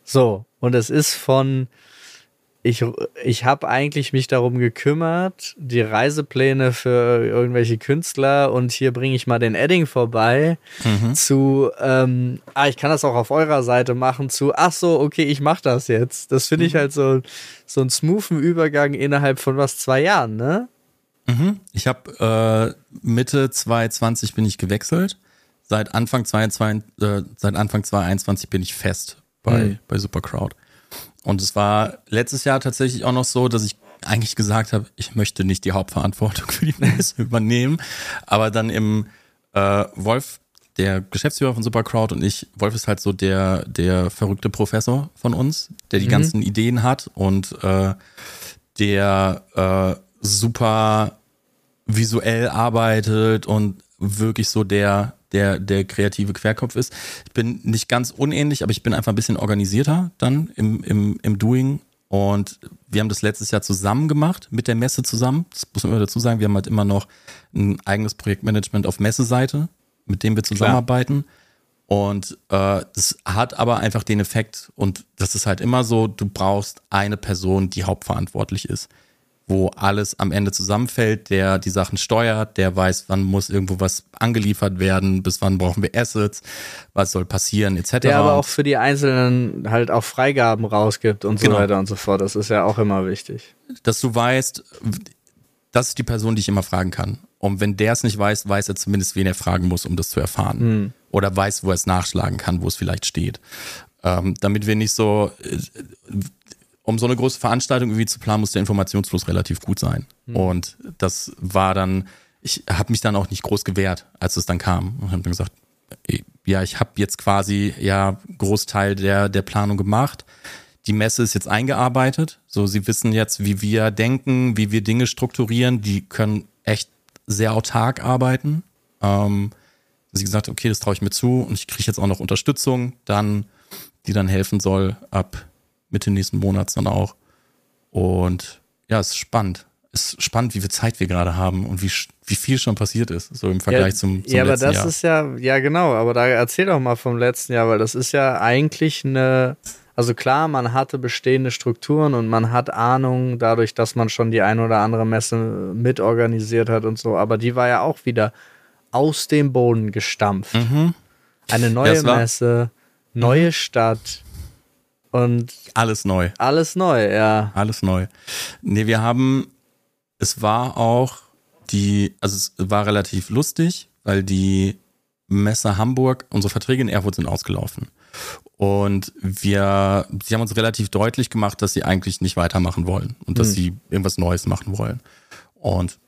So, und es ist von, ich, ich habe eigentlich mich darum gekümmert, die Reisepläne für irgendwelche Künstler und hier bringe ich mal den Edding vorbei mhm. zu, ähm, ah, ich kann das auch auf eurer Seite machen, zu, ach so, okay, ich mache das jetzt. Das finde ich mhm. halt so, so einen smoothen Übergang innerhalb von was, zwei Jahren, ne? Mhm. Ich habe äh, Mitte 2020 bin ich gewechselt. Seit Anfang 2022, äh, seit Anfang 2021 bin ich fest bei, mhm. bei Supercrowd. Und es war letztes Jahr tatsächlich auch noch so, dass ich eigentlich gesagt habe, ich möchte nicht die Hauptverantwortung für die Messe übernehmen. Aber dann im äh, Wolf, der Geschäftsführer von Supercrowd und ich, Wolf ist halt so der, der verrückte Professor von uns, der die mhm. ganzen Ideen hat und äh, der äh, super visuell arbeitet und wirklich so der der, der kreative Querkopf ist. Ich bin nicht ganz unähnlich, aber ich bin einfach ein bisschen organisierter dann im, im, im Doing. Und wir haben das letztes Jahr zusammen gemacht, mit der Messe zusammen. Das muss man immer dazu sagen. Wir haben halt immer noch ein eigenes Projektmanagement auf Messeseite, mit dem wir zusammenarbeiten. Klar. Und äh, das hat aber einfach den Effekt, und das ist halt immer so, du brauchst eine Person, die hauptverantwortlich ist wo alles am Ende zusammenfällt, der die Sachen steuert, der weiß, wann muss irgendwo was angeliefert werden, bis wann brauchen wir Assets, was soll passieren, etc. Der aber auch für die Einzelnen halt auch Freigaben rausgibt und genau. so weiter und so fort. Das ist ja auch immer wichtig. Dass du weißt, das ist die Person, die ich immer fragen kann. Und wenn der es nicht weiß, weiß er zumindest, wen er fragen muss, um das zu erfahren. Hm. Oder weiß, wo er es nachschlagen kann, wo es vielleicht steht. Ähm, damit wir nicht so äh, um so eine große Veranstaltung irgendwie zu planen, muss der Informationsfluss relativ gut sein. Mhm. Und das war dann, ich habe mich dann auch nicht groß gewehrt, als es dann kam. Und habe dann gesagt, ja, ich habe jetzt quasi ja Großteil der, der Planung gemacht. die Messe ist jetzt eingearbeitet. So, sie wissen jetzt, wie wir denken, wie wir Dinge strukturieren. Die können echt sehr autark arbeiten. Ähm, sie gesagt, okay, das traue ich mir zu und ich kriege jetzt auch noch Unterstützung, dann, die dann helfen soll ab Mitte nächsten Monats dann auch. Und ja, es ist spannend. Es ist spannend, wie viel Zeit wir gerade haben und wie, wie viel schon passiert ist, so im Vergleich ja, zum, zum Ja, aber das Jahr. ist ja, ja genau, aber da erzähl doch mal vom letzten Jahr, weil das ist ja eigentlich eine, also klar, man hatte bestehende Strukturen und man hat Ahnung dadurch, dass man schon die ein oder andere Messe mitorganisiert hat und so, aber die war ja auch wieder aus dem Boden gestampft. Mhm. Eine neue ja, Messe, neue. Stadt, und alles neu. Alles neu, ja. Alles neu. Nee, wir haben, es war auch die, also es war relativ lustig, weil die Messe Hamburg, unsere Verträge in Erfurt sind ausgelaufen. Und wir, sie haben uns relativ deutlich gemacht, dass sie eigentlich nicht weitermachen wollen und dass hm. sie irgendwas Neues machen wollen. Und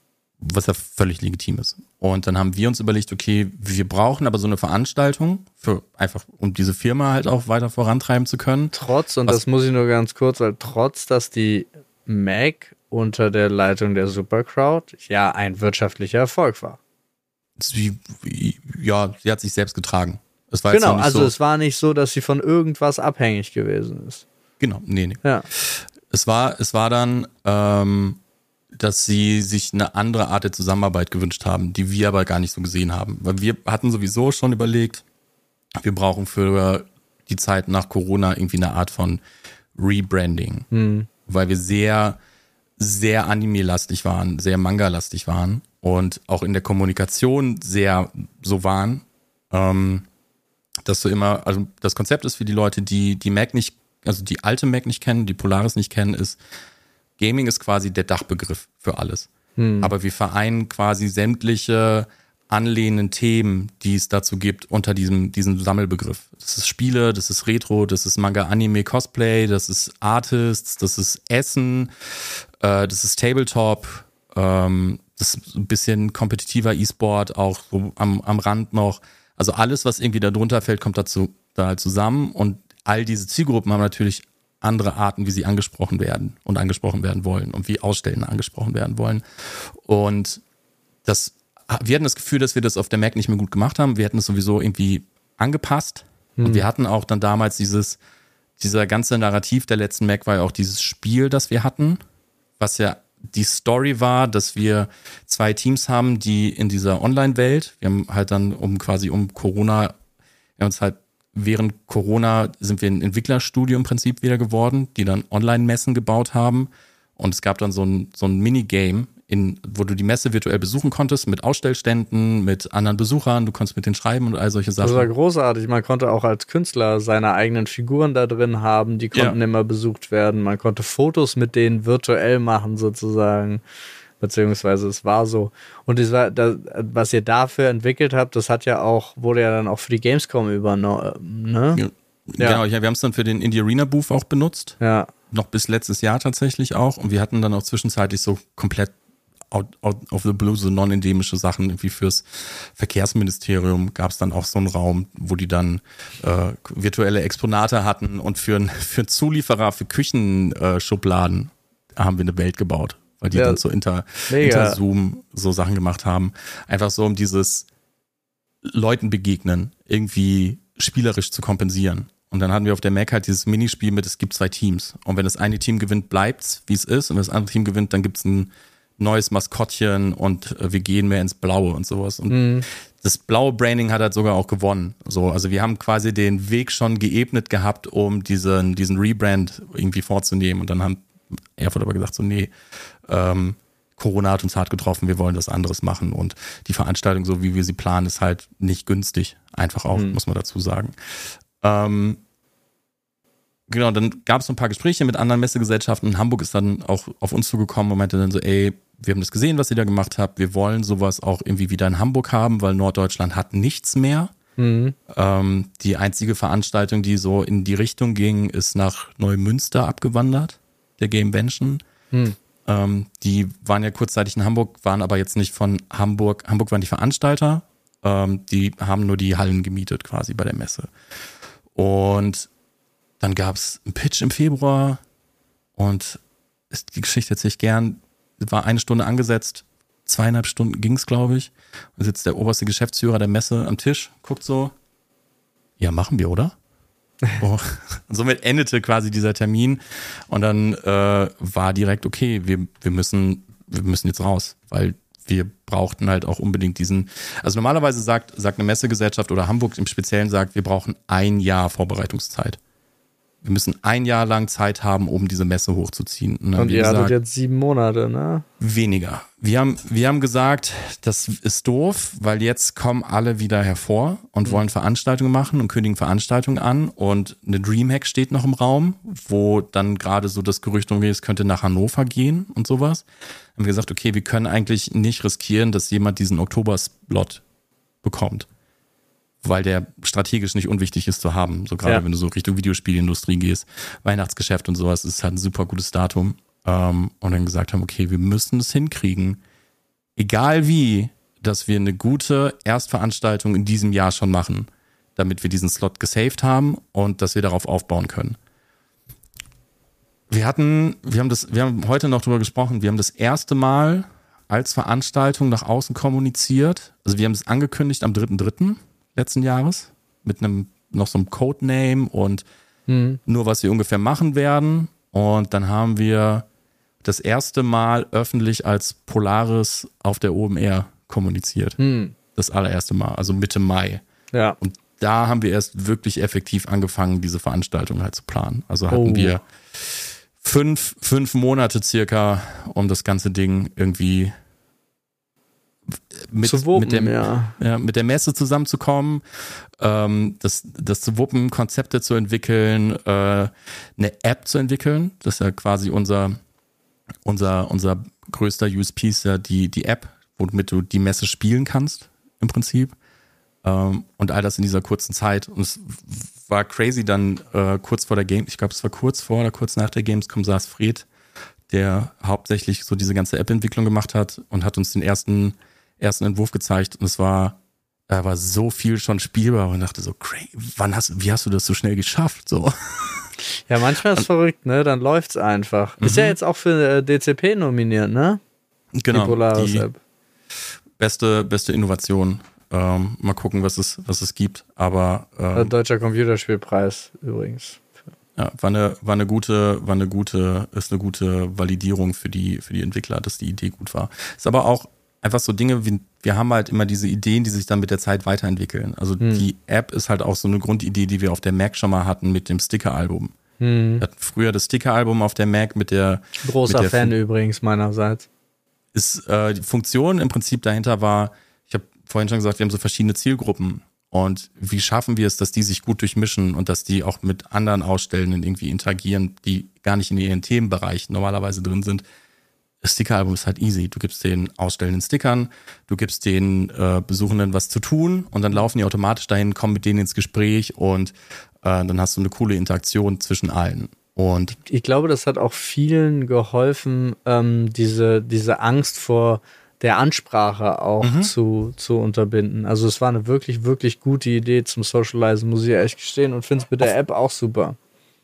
was ja völlig legitim ist. Und dann haben wir uns überlegt, okay, wir brauchen aber so eine Veranstaltung für einfach, um diese Firma halt auch weiter vorantreiben zu können. Trotz, und was, das muss ich nur ganz kurz, weil trotz, dass die Mac unter der Leitung der Supercrowd ja ein wirtschaftlicher Erfolg war. Sie, ja, sie hat sich selbst getragen. Es war genau, also so, es war nicht so, dass sie von irgendwas abhängig gewesen ist. Genau, nee, nee. Ja. Es war, es war dann, ähm, dass sie sich eine andere Art der Zusammenarbeit gewünscht haben, die wir aber gar nicht so gesehen haben. Weil wir hatten sowieso schon überlegt, wir brauchen für die Zeit nach Corona irgendwie eine Art von Rebranding, mhm. weil wir sehr, sehr anime-lastig waren, sehr manga-lastig waren und auch in der Kommunikation sehr so waren, ähm, dass du immer, also das Konzept ist für die Leute, die die Mac nicht, also die alte Mac nicht kennen, die Polaris nicht kennen, ist, Gaming ist quasi der Dachbegriff für alles. Hm. Aber wir vereinen quasi sämtliche anlehnenden Themen, die es dazu gibt, unter diesem, diesem Sammelbegriff. Das ist Spiele, das ist Retro, das ist Manga, Anime, Cosplay, das ist Artists, das ist Essen, äh, das ist Tabletop, ähm, das ist ein bisschen kompetitiver E-Sport, auch so am, am Rand noch. Also alles, was irgendwie da drunter fällt, kommt dazu da halt zusammen und all diese Zielgruppen haben natürlich andere Arten, wie sie angesprochen werden und angesprochen werden wollen und wie Ausstellende angesprochen werden wollen. Und das, wir hatten das Gefühl, dass wir das auf der Mac nicht mehr gut gemacht haben. Wir hätten es sowieso irgendwie angepasst. Mhm. Und hm. wir hatten auch dann damals dieses, dieser ganze Narrativ der letzten Mac war ja auch dieses Spiel, das wir hatten, was ja die Story war, dass wir zwei Teams haben, die in dieser Online-Welt, wir haben halt dann um quasi um Corona, wir haben uns halt während Corona sind wir ein Entwicklerstudio im Prinzip wieder geworden, die dann Online-Messen gebaut haben. Und es gab dann so ein, so ein Minigame, in, wo du die Messe virtuell besuchen konntest, mit Ausstellständen, mit anderen Besuchern, du konntest mit denen schreiben und all solche Sachen. Das war großartig. Man konnte auch als Künstler seine eigenen Figuren da drin haben, die konnten ja. immer besucht werden. Man konnte Fotos mit denen virtuell machen, sozusagen beziehungsweise es war so. Und das war, das, was ihr dafür entwickelt habt, das hat ja auch, wurde ja dann auch für die Gamescom übernommen, ne? Ja. Ja. Genau, ja, wir haben es dann für den Indie Arena Booth auch benutzt. Ja. Noch bis letztes Jahr tatsächlich auch. Und wir hatten dann auch zwischenzeitlich so komplett out, out of the blue so non-endemische Sachen. Irgendwie fürs Verkehrsministerium gab es dann auch so einen Raum, wo die dann äh, virtuelle Exponate hatten. Und für, für Zulieferer, für Küchenschubladen äh, haben wir eine Welt gebaut weil die ja, dann so inter, Zoom so Sachen gemacht haben. Einfach so, um dieses Leuten begegnen irgendwie spielerisch zu kompensieren. Und dann hatten wir auf der Mac halt dieses Minispiel mit, es gibt zwei Teams. Und wenn das eine Team gewinnt, bleibt's, wie es ist. Und wenn das andere Team gewinnt, dann gibt's ein neues Maskottchen und äh, wir gehen mehr ins Blaue und sowas. Und mhm. das blaue Branding hat halt sogar auch gewonnen. So, also wir haben quasi den Weg schon geebnet gehabt, um diesen, diesen Rebrand irgendwie vorzunehmen. Und dann haben Erfurt aber gesagt, so, nee, ähm, Corona hat uns hart getroffen, wir wollen das anderes machen. Und die Veranstaltung, so wie wir sie planen, ist halt nicht günstig. Einfach auch, mhm. muss man dazu sagen. Ähm, genau, dann gab es so ein paar Gespräche mit anderen Messegesellschaften. Hamburg ist dann auch auf uns zugekommen und meinte dann so, ey, wir haben das gesehen, was ihr da gemacht habt. Wir wollen sowas auch irgendwie wieder in Hamburg haben, weil Norddeutschland hat nichts mehr. Mhm. Ähm, die einzige Veranstaltung, die so in die Richtung ging, ist nach Neumünster abgewandert, der Gamevention. Mhm. Ähm, die waren ja kurzzeitig in Hamburg, waren aber jetzt nicht von Hamburg. Hamburg waren die Veranstalter. Ähm, die haben nur die Hallen gemietet quasi bei der Messe. Und dann gab es einen Pitch im Februar und ist die Geschichte erzähle ich gern, war eine Stunde angesetzt, zweieinhalb Stunden ging es, glaube ich. Und sitzt der oberste Geschäftsführer der Messe am Tisch, guckt so, ja, machen wir, oder? Oh. Und somit endete quasi dieser Termin und dann äh, war direkt, okay, wir, wir, müssen, wir müssen jetzt raus, weil wir brauchten halt auch unbedingt diesen, also normalerweise sagt, sagt eine Messegesellschaft oder Hamburg im Speziellen sagt, wir brauchen ein Jahr Vorbereitungszeit wir müssen ein Jahr lang Zeit haben, um diese Messe hochzuziehen. Und, und ihr hattet jetzt sieben Monate, ne? Weniger. Wir haben, wir haben gesagt, das ist doof, weil jetzt kommen alle wieder hervor und mhm. wollen Veranstaltungen machen und kündigen Veranstaltungen an. Und eine Dreamhack steht noch im Raum, wo dann gerade so das Gerücht umgeht, es könnte nach Hannover gehen und sowas. Haben wir gesagt, okay, wir können eigentlich nicht riskieren, dass jemand diesen Oktober-Slot bekommt weil der strategisch nicht unwichtig ist zu haben. So gerade ja. wenn du so Richtung Videospielindustrie gehst, Weihnachtsgeschäft und sowas, ist halt ein super gutes Datum. Ähm, und dann gesagt haben, okay, wir müssen es hinkriegen, egal wie, dass wir eine gute Erstveranstaltung in diesem Jahr schon machen, damit wir diesen Slot gesaved haben und dass wir darauf aufbauen können. Wir hatten, wir haben das, wir haben heute noch drüber gesprochen, wir haben das erste Mal als Veranstaltung nach außen kommuniziert. Also wir haben es angekündigt am 3.3 letzten Jahres mit einem noch so einem Codename und mhm. nur was wir ungefähr machen werden. Und dann haben wir das erste Mal öffentlich als Polaris auf der OMR kommuniziert. Mhm. Das allererste Mal, also Mitte Mai. Ja. Und da haben wir erst wirklich effektiv angefangen, diese Veranstaltung halt zu planen. Also hatten oh. wir fünf, fünf Monate circa, um das ganze Ding irgendwie mit, wuppen, mit, dem, ja. ja. mit der Messe zusammenzukommen, ähm, das, das zu wuppen, Konzepte zu entwickeln, äh, eine App zu entwickeln. Das ist ja quasi unser, unser, unser größter USP ist ja die, die App, womit du die Messe spielen kannst, im Prinzip. Ähm, und all das in dieser kurzen Zeit. Und es war crazy dann äh, kurz vor der Game, ich glaube, es war kurz vor oder kurz nach der Gamescom saß Fred, der hauptsächlich so diese ganze App-Entwicklung gemacht hat und hat uns den ersten ersten Entwurf gezeigt und es war, da war so viel schon spielbar und dachte so, crazy, wann hast, wie hast du das so schnell geschafft? So. Ja, manchmal ist es verrückt, ne? Dann läuft's einfach. Mhm. Ist ja jetzt auch für äh, DCP nominiert, ne? Genau. Die Polaris App. Beste, beste Innovation. Ähm, mal gucken, was es, was es gibt. Aber ähm, Deutscher Computerspielpreis übrigens. Ja, war eine, war eine gute, war eine gute, ist eine gute Validierung für die, für die Entwickler, dass die Idee gut war. Ist aber auch einfach so Dinge, wie, wir haben halt immer diese Ideen, die sich dann mit der Zeit weiterentwickeln. Also hm. die App ist halt auch so eine Grundidee, die wir auf der Mac schon mal hatten mit dem Sticker-Album. Hm. Wir hatten früher das Sticker-Album auf der Mac mit der. Großer mit der Fan übrigens meinerseits. Ist, äh, die Funktion im Prinzip dahinter war, ich habe vorhin schon gesagt, wir haben so verschiedene Zielgruppen. Und wie schaffen wir es, dass die sich gut durchmischen und dass die auch mit anderen Ausstellenden irgendwie interagieren, die gar nicht in ihren Themenbereich normalerweise drin sind? Sticker-Album ist halt easy. Du gibst den ausstellenden Stickern, du gibst den äh, Besuchenden was zu tun und dann laufen die automatisch dahin, kommen mit denen ins Gespräch und äh, dann hast du eine coole Interaktion zwischen allen. Und ich glaube, das hat auch vielen geholfen, ähm, diese, diese Angst vor der Ansprache auch mhm. zu, zu unterbinden. Also es war eine wirklich, wirklich gute Idee zum Socializen, muss ich echt gestehen und finde es mit der App auch super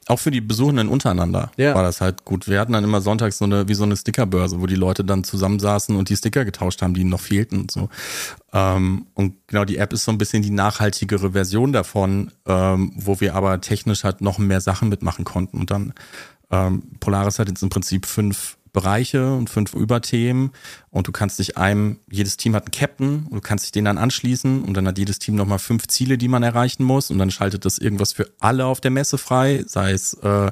auch für die Besuchenden untereinander ja. war das halt gut. Wir hatten dann immer sonntags so eine, wie so eine Stickerbörse, wo die Leute dann zusammensaßen und die Sticker getauscht haben, die ihnen noch fehlten und so. Ähm, und genau, die App ist so ein bisschen die nachhaltigere Version davon, ähm, wo wir aber technisch halt noch mehr Sachen mitmachen konnten. Und dann ähm, Polaris hat jetzt im Prinzip fünf Bereiche und fünf Überthemen und du kannst dich einem, jedes Team hat einen Captain und du kannst dich den dann anschließen und dann hat jedes Team nochmal fünf Ziele, die man erreichen muss und dann schaltet das irgendwas für alle auf der Messe frei, sei es äh,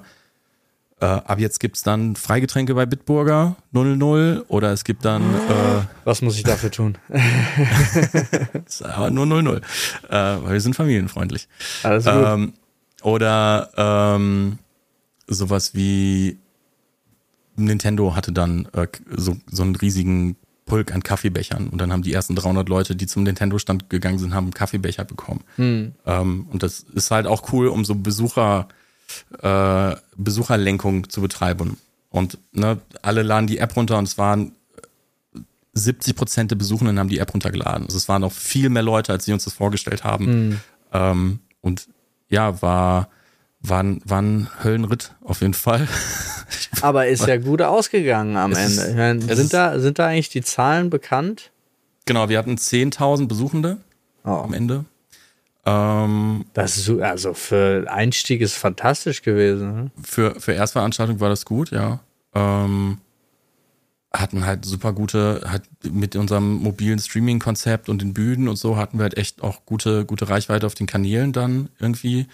äh, ab jetzt gibt's dann Freigetränke bei Bitburger 00 oder es gibt dann äh, Was muss ich dafür tun? aber nur 00, äh, weil wir sind familienfreundlich. Alles gut. Ähm, oder ähm, sowas wie Nintendo hatte dann äh, so, so einen riesigen Pulk an Kaffeebechern und dann haben die ersten 300 Leute, die zum Nintendo-Stand gegangen sind, haben einen Kaffeebecher bekommen. Hm. Ähm, und das ist halt auch cool, um so Besucher, äh, Besucherlenkung zu betreiben. Und ne, alle laden die App runter und es waren 70 Prozent der Besuchenden haben die App runtergeladen. Also es waren noch viel mehr Leute, als sie uns das vorgestellt haben. Hm. Ähm, und ja, war war war ein Höllenritt auf jeden Fall. Aber ist ja gut ausgegangen am Ende. Ist, meine, sind, da, sind da eigentlich die Zahlen bekannt? Genau, wir hatten 10.000 Besuchende oh. am Ende. Ähm, das ist also für Einstieg ist fantastisch gewesen. Ne? Für, für Erstveranstaltung war das gut, ja. Ähm, hatten halt super gute, halt mit unserem mobilen Streaming-Konzept und den Bühnen und so hatten wir halt echt auch gute, gute Reichweite auf den Kanälen dann irgendwie.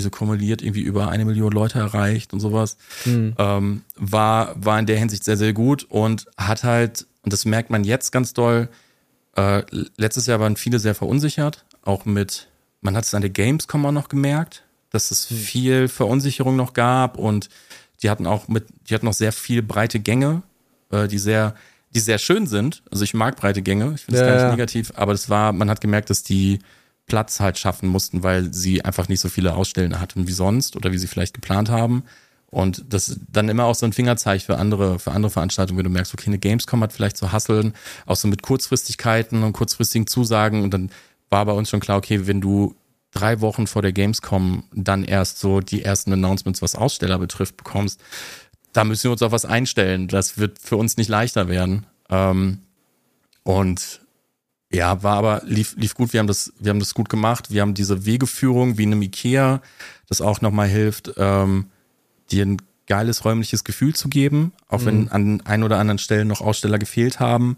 So kumuliert irgendwie über eine Million Leute erreicht und sowas. Mhm. Ähm, war, war in der Hinsicht sehr, sehr gut und hat halt, und das merkt man jetzt ganz doll, äh, letztes Jahr waren viele sehr verunsichert, auch mit, man hat es an der Gamescom auch noch gemerkt, dass es mhm. viel Verunsicherung noch gab und die hatten auch mit, die hatten noch sehr viel breite Gänge äh, die sehr, die sehr schön sind. Also ich mag breite Gänge, ich finde es ja, gar nicht ja. negativ, aber das war, man hat gemerkt, dass die Platz halt schaffen mussten, weil sie einfach nicht so viele Ausstellen hatten wie sonst oder wie sie vielleicht geplant haben. Und das ist dann immer auch so ein Fingerzeig für andere, für andere Veranstaltungen, wenn du merkst, okay, eine Gamescom hat vielleicht so Hasseln, auch so mit Kurzfristigkeiten und kurzfristigen Zusagen. Und dann war bei uns schon klar, okay, wenn du drei Wochen vor der Gamescom dann erst so die ersten Announcements, was Aussteller betrifft, bekommst, da müssen wir uns auf was einstellen. Das wird für uns nicht leichter werden. Ähm, und ja, war aber, lief, lief gut. Wir haben das, wir haben das gut gemacht. Wir haben diese Wegeführung wie in einem Ikea, das auch nochmal hilft, ähm, dir ein geiles räumliches Gefühl zu geben, auch mhm. wenn an ein oder anderen Stellen noch Aussteller gefehlt haben.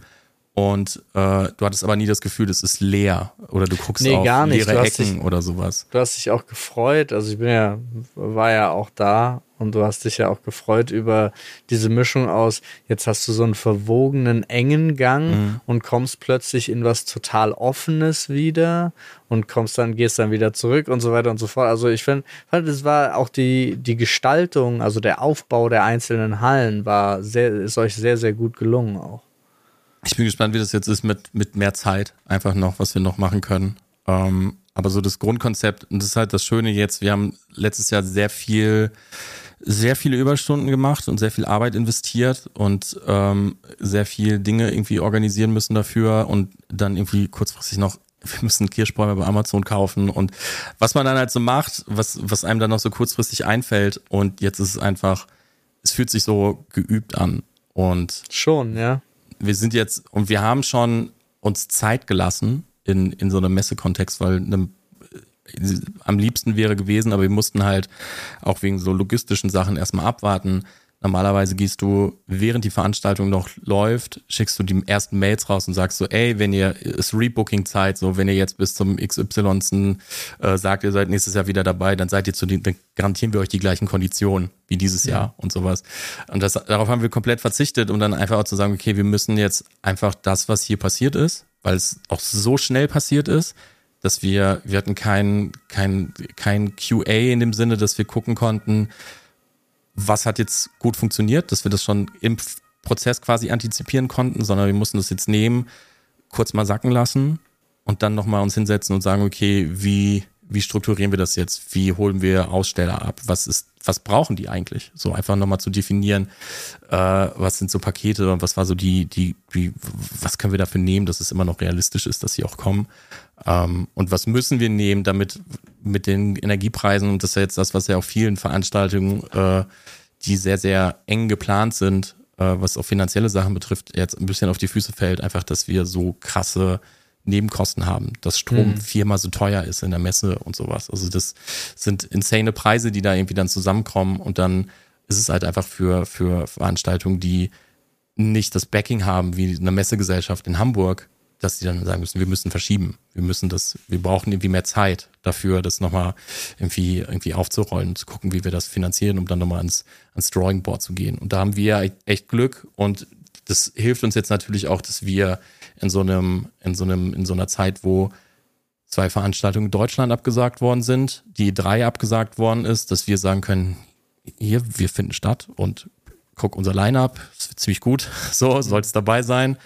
Und äh, du hattest aber nie das Gefühl, es ist leer oder du guckst nee, auf gar nicht. leere Ecken dich, oder sowas. Du hast dich auch gefreut. Also ich bin ja, war ja auch da und du hast dich ja auch gefreut über diese Mischung aus, jetzt hast du so einen verwogenen, engen Gang mhm. und kommst plötzlich in was total Offenes wieder und kommst dann, gehst dann wieder zurück und so weiter und so fort. Also ich find, fand, es war auch die, die Gestaltung, also der Aufbau der einzelnen Hallen war sehr, ist euch sehr, sehr gut gelungen auch. Ich bin gespannt, wie das jetzt ist mit, mit mehr Zeit, einfach noch, was wir noch machen können. Ähm, aber so das Grundkonzept, und das ist halt das Schöne jetzt, wir haben letztes Jahr sehr viel, sehr viele Überstunden gemacht und sehr viel Arbeit investiert und ähm, sehr viel Dinge irgendwie organisieren müssen dafür und dann irgendwie kurzfristig noch wir müssen Kirschbäume bei Amazon kaufen und was man dann halt so macht, was, was einem dann noch so kurzfristig einfällt und jetzt ist es einfach, es fühlt sich so geübt an und schon, ja wir sind jetzt und wir haben schon uns Zeit gelassen in, in so einem Messekontext, weil eine, am liebsten wäre gewesen, aber wir mussten halt auch wegen so logistischen Sachen erstmal abwarten, Normalerweise gehst du, während die Veranstaltung noch läuft, schickst du die ersten Mails raus und sagst so, ey, wenn ihr, ist Rebooking-Zeit, so, wenn ihr jetzt bis zum XY äh, sagt, ihr seid nächstes Jahr wieder dabei, dann seid ihr zu den, dann garantieren wir euch die gleichen Konditionen wie dieses ja. Jahr und sowas. Und das, darauf haben wir komplett verzichtet, um dann einfach auch zu sagen, okay, wir müssen jetzt einfach das, was hier passiert ist, weil es auch so schnell passiert ist, dass wir, wir hatten kein, kein, kein QA in dem Sinne, dass wir gucken konnten, was hat jetzt gut funktioniert, dass wir das schon im Prozess quasi antizipieren konnten, sondern wir mussten das jetzt nehmen, kurz mal sacken lassen und dann nochmal uns hinsetzen und sagen, okay, wie, wie strukturieren wir das jetzt? Wie holen wir Aussteller ab? Was ist, was brauchen die eigentlich? So einfach nochmal zu definieren, äh, was sind so Pakete und was war so die, die, die, was können wir dafür nehmen, dass es immer noch realistisch ist, dass sie auch kommen. Ähm, und was müssen wir nehmen, damit mit den Energiepreisen, und das ist ja jetzt das, was ja auf vielen Veranstaltungen, äh, die sehr, sehr eng geplant sind, äh, was auch finanzielle Sachen betrifft, jetzt ein bisschen auf die Füße fällt, einfach, dass wir so krasse Nebenkosten haben, dass Strom mhm. viermal so teuer ist in der Messe und sowas. Also das sind insane Preise, die da irgendwie dann zusammenkommen und dann ist es halt einfach für, für Veranstaltungen, die nicht das Backing haben, wie eine Messegesellschaft in Hamburg, dass die dann sagen müssen, wir müssen verschieben. Wir müssen das, wir brauchen irgendwie mehr Zeit dafür, das nochmal irgendwie, irgendwie aufzurollen, zu gucken, wie wir das finanzieren, um dann nochmal ans, ans Drawing Board zu gehen. Und da haben wir echt Glück und das hilft uns jetzt natürlich auch, dass wir in so einem, in so einem, in so einer Zeit, wo zwei Veranstaltungen in Deutschland abgesagt worden sind, die drei abgesagt worden ist, dass wir sagen können, hier, wir finden statt und guck unser Line-Up, ist ziemlich gut, so, soll es dabei sein.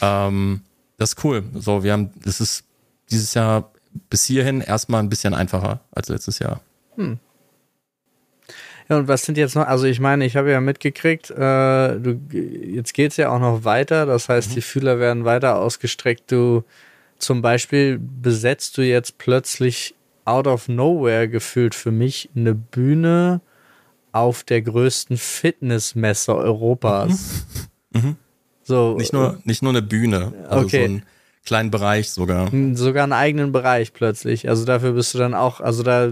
Ähm, das ist cool. So, wir haben, das ist dieses Jahr bis hierhin erstmal ein bisschen einfacher als letztes Jahr. Hm. Ja, und was sind jetzt noch, also ich meine, ich habe ja mitgekriegt, äh, du, jetzt geht es ja auch noch weiter, das heißt, mhm. die Fühler werden weiter ausgestreckt. Du zum Beispiel besetzt du jetzt plötzlich out of nowhere gefühlt für mich eine Bühne auf der größten Fitnessmesse Europas. Mhm. Mhm. So, nicht, nur, nicht nur eine Bühne, also okay. so ein kleinen Bereich sogar. Sogar einen eigenen Bereich plötzlich. Also dafür bist du dann auch, also da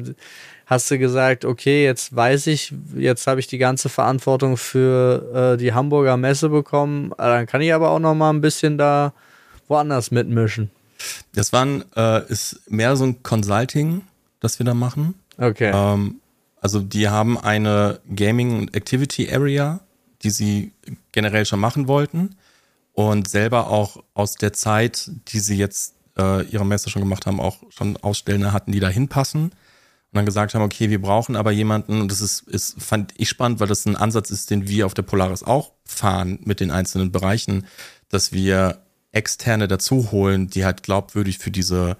hast du gesagt, okay, jetzt weiß ich, jetzt habe ich die ganze Verantwortung für äh, die Hamburger Messe bekommen, äh, dann kann ich aber auch noch mal ein bisschen da woanders mitmischen. Das waren, äh, ist mehr so ein Consulting, das wir da machen. Okay. Ähm, also die haben eine Gaming und Activity Area, die sie generell schon machen wollten und selber auch aus der Zeit, die sie jetzt äh, ihre Messe schon gemacht haben, auch schon Ausstellende hatten, die da hinpassen. Und dann gesagt haben, okay, wir brauchen aber jemanden, und das ist, ist, fand ich spannend, weil das ein Ansatz ist, den wir auf der Polaris auch fahren mit den einzelnen Bereichen, dass wir Externe dazu holen, die halt glaubwürdig für diese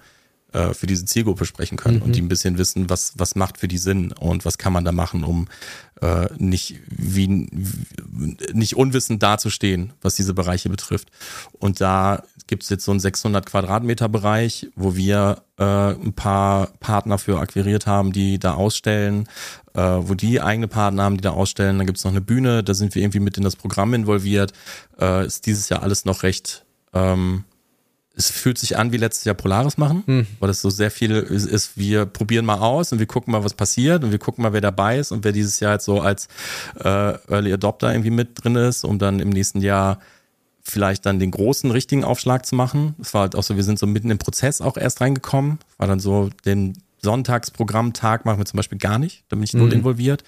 äh, für diese Zielgruppe sprechen können mhm. und die ein bisschen wissen, was, was macht für die Sinn und was kann man da machen, um äh, nicht, wie, nicht unwissend dazustehen, was diese Bereiche betrifft. Und da gibt es jetzt so einen 600 Quadratmeter Bereich, wo wir äh, ein paar Partner für akquiriert haben, die da ausstellen, äh, wo die eigene Partner haben, die da ausstellen. Dann gibt es noch eine Bühne, da sind wir irgendwie mit in das Programm involviert. Äh, ist dieses Jahr alles noch recht ähm, es fühlt sich an wie letztes Jahr Polaris machen, hm. weil das so sehr viel ist, ist, wir probieren mal aus und wir gucken mal, was passiert und wir gucken mal, wer dabei ist und wer dieses Jahr jetzt so als äh, Early Adopter irgendwie mit drin ist, um dann im nächsten Jahr vielleicht dann den großen richtigen Aufschlag zu machen. Es war halt auch so, wir sind so mitten im Prozess auch erst reingekommen, war dann so den Sonntagsprogrammtag machen wir zum Beispiel gar nicht, da bin ich null mhm. involviert.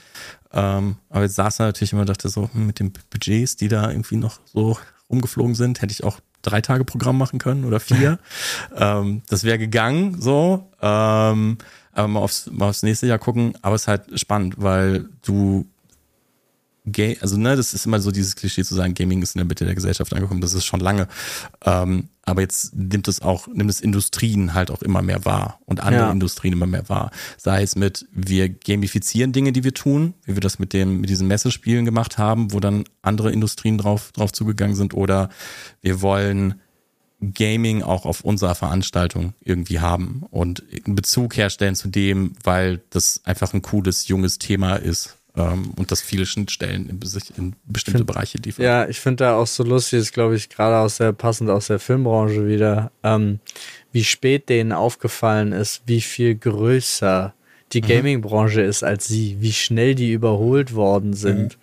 Ähm, aber jetzt saß er natürlich immer und dachte so, hm, mit den Budgets, die da irgendwie noch so rumgeflogen sind, hätte ich auch drei Tage Programm machen können oder vier. ähm, das wäre gegangen, so. Ähm, aber mal aufs, mal aufs nächste Jahr gucken. Aber es ist halt spannend, weil du Gay, also ne, das ist immer so dieses Klischee zu sagen, Gaming ist in der Mitte der Gesellschaft angekommen, das ist schon lange. Ähm, aber jetzt nimmt es auch, nimmt es Industrien halt auch immer mehr wahr und andere ja. Industrien immer mehr wahr. Sei es mit, wir gamifizieren Dinge, die wir tun, wie wir das mit dem, mit diesen Messespielen gemacht haben, wo dann andere Industrien drauf, drauf zugegangen sind, oder wir wollen Gaming auch auf unserer Veranstaltung irgendwie haben und einen Bezug herstellen zu dem, weil das einfach ein cooles, junges Thema ist ähm, und das viele Schnittstellen in, in bestimmte find, Bereiche liefert. Ja, ich finde da auch so lustig, ist glaube ich gerade aus der passend aus der Filmbranche wieder, ähm, wie spät denen aufgefallen ist, wie viel größer die mhm. Gaming-Branche ist als sie, wie schnell die überholt worden sind mhm.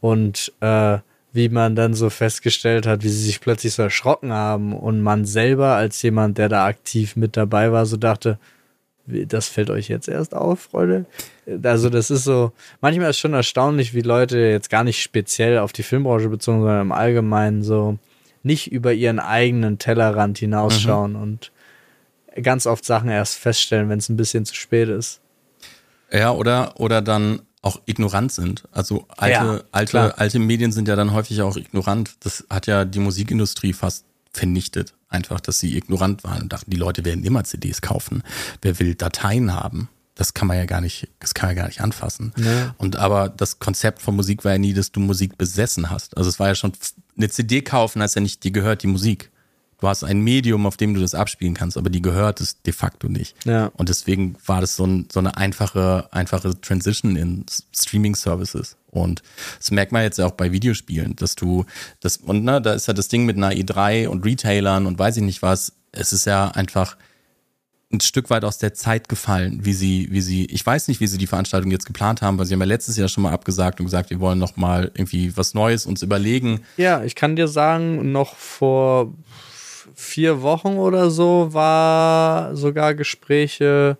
und äh, wie man dann so festgestellt hat, wie sie sich plötzlich so erschrocken haben und man selber als jemand, der da aktiv mit dabei war, so dachte, das fällt euch jetzt erst auf, Freunde. Also, das ist so, manchmal ist schon erstaunlich, wie Leute jetzt gar nicht speziell auf die Filmbranche bezogen, sondern im Allgemeinen so nicht über ihren eigenen Tellerrand hinausschauen mhm. und ganz oft Sachen erst feststellen, wenn es ein bisschen zu spät ist. Ja, oder, oder dann auch ignorant sind. Also alte, ja, alte, alte Medien sind ja dann häufig auch ignorant. Das hat ja die Musikindustrie fast vernichtet. Einfach, dass sie ignorant waren und dachten, die Leute werden immer CDs kaufen. Wer will Dateien haben? Das kann man ja gar nicht, das kann man ja gar nicht anfassen. Ja. Und aber das Konzept von Musik war ja nie, dass du Musik besessen hast. Also es war ja schon, eine CD kaufen heißt ja nicht, die gehört die Musik. Du hast ein Medium, auf dem du das abspielen kannst, aber die gehört es de facto nicht. Ja. Und deswegen war das so, ein, so eine einfache, einfache Transition in Streaming-Services. Und das merkt man jetzt ja auch bei Videospielen, dass du das, und ne, da ist ja das Ding mit einer E3 und Retailern und weiß ich nicht was. Es ist ja einfach ein Stück weit aus der Zeit gefallen, wie sie, wie sie, ich weiß nicht, wie sie die Veranstaltung jetzt geplant haben, weil sie haben ja letztes Jahr schon mal abgesagt und gesagt, wir wollen noch mal irgendwie was Neues uns überlegen. Ja, ich kann dir sagen, noch vor vier Wochen oder so war sogar Gespräche,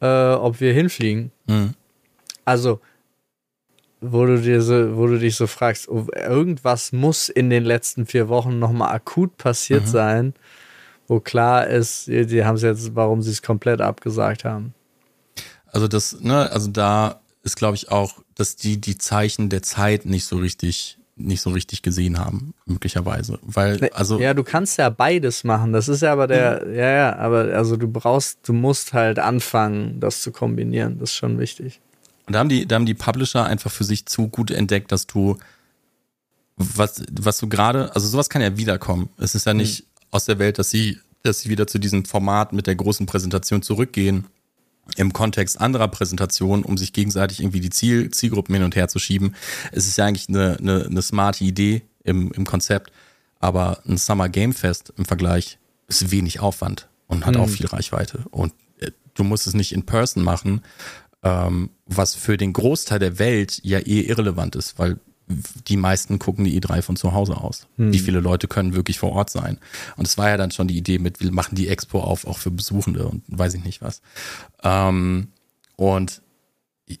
äh, ob wir hinfliegen. Mhm. Also wo du dir so, wo du dich so fragst, oh, irgendwas muss in den letzten vier Wochen nochmal akut passiert mhm. sein, wo klar ist, die, die haben es jetzt, warum sie es komplett abgesagt haben. Also das, ne, also da ist, glaube ich, auch, dass die die Zeichen der Zeit nicht so richtig nicht so richtig gesehen haben, möglicherweise. Weil, also. Ja, du kannst ja beides machen. Das ist ja aber der, mhm. ja, ja, aber also du brauchst, du musst halt anfangen, das zu kombinieren. Das ist schon wichtig. Und da haben die, da haben die Publisher einfach für sich zu gut entdeckt, dass du was, was du gerade, also sowas kann ja wiederkommen. Es ist ja nicht mhm. aus der Welt, dass sie, dass sie wieder zu diesem Format mit der großen Präsentation zurückgehen. Im Kontext anderer Präsentationen, um sich gegenseitig irgendwie die Ziel, Zielgruppen hin und her zu schieben. Es ist ja eigentlich eine, eine, eine smarte Idee im, im Konzept, aber ein Summer Game Fest im Vergleich ist wenig Aufwand und hat mhm. auch viel Reichweite. Und äh, du musst es nicht in Person machen, ähm, was für den Großteil der Welt ja eh irrelevant ist, weil die meisten gucken die E3 von zu Hause aus. Hm. Wie viele Leute können wirklich vor Ort sein? Und es war ja dann schon die Idee mit, wir machen die Expo auf, auch für Besuchende und weiß ich nicht was. Ähm, und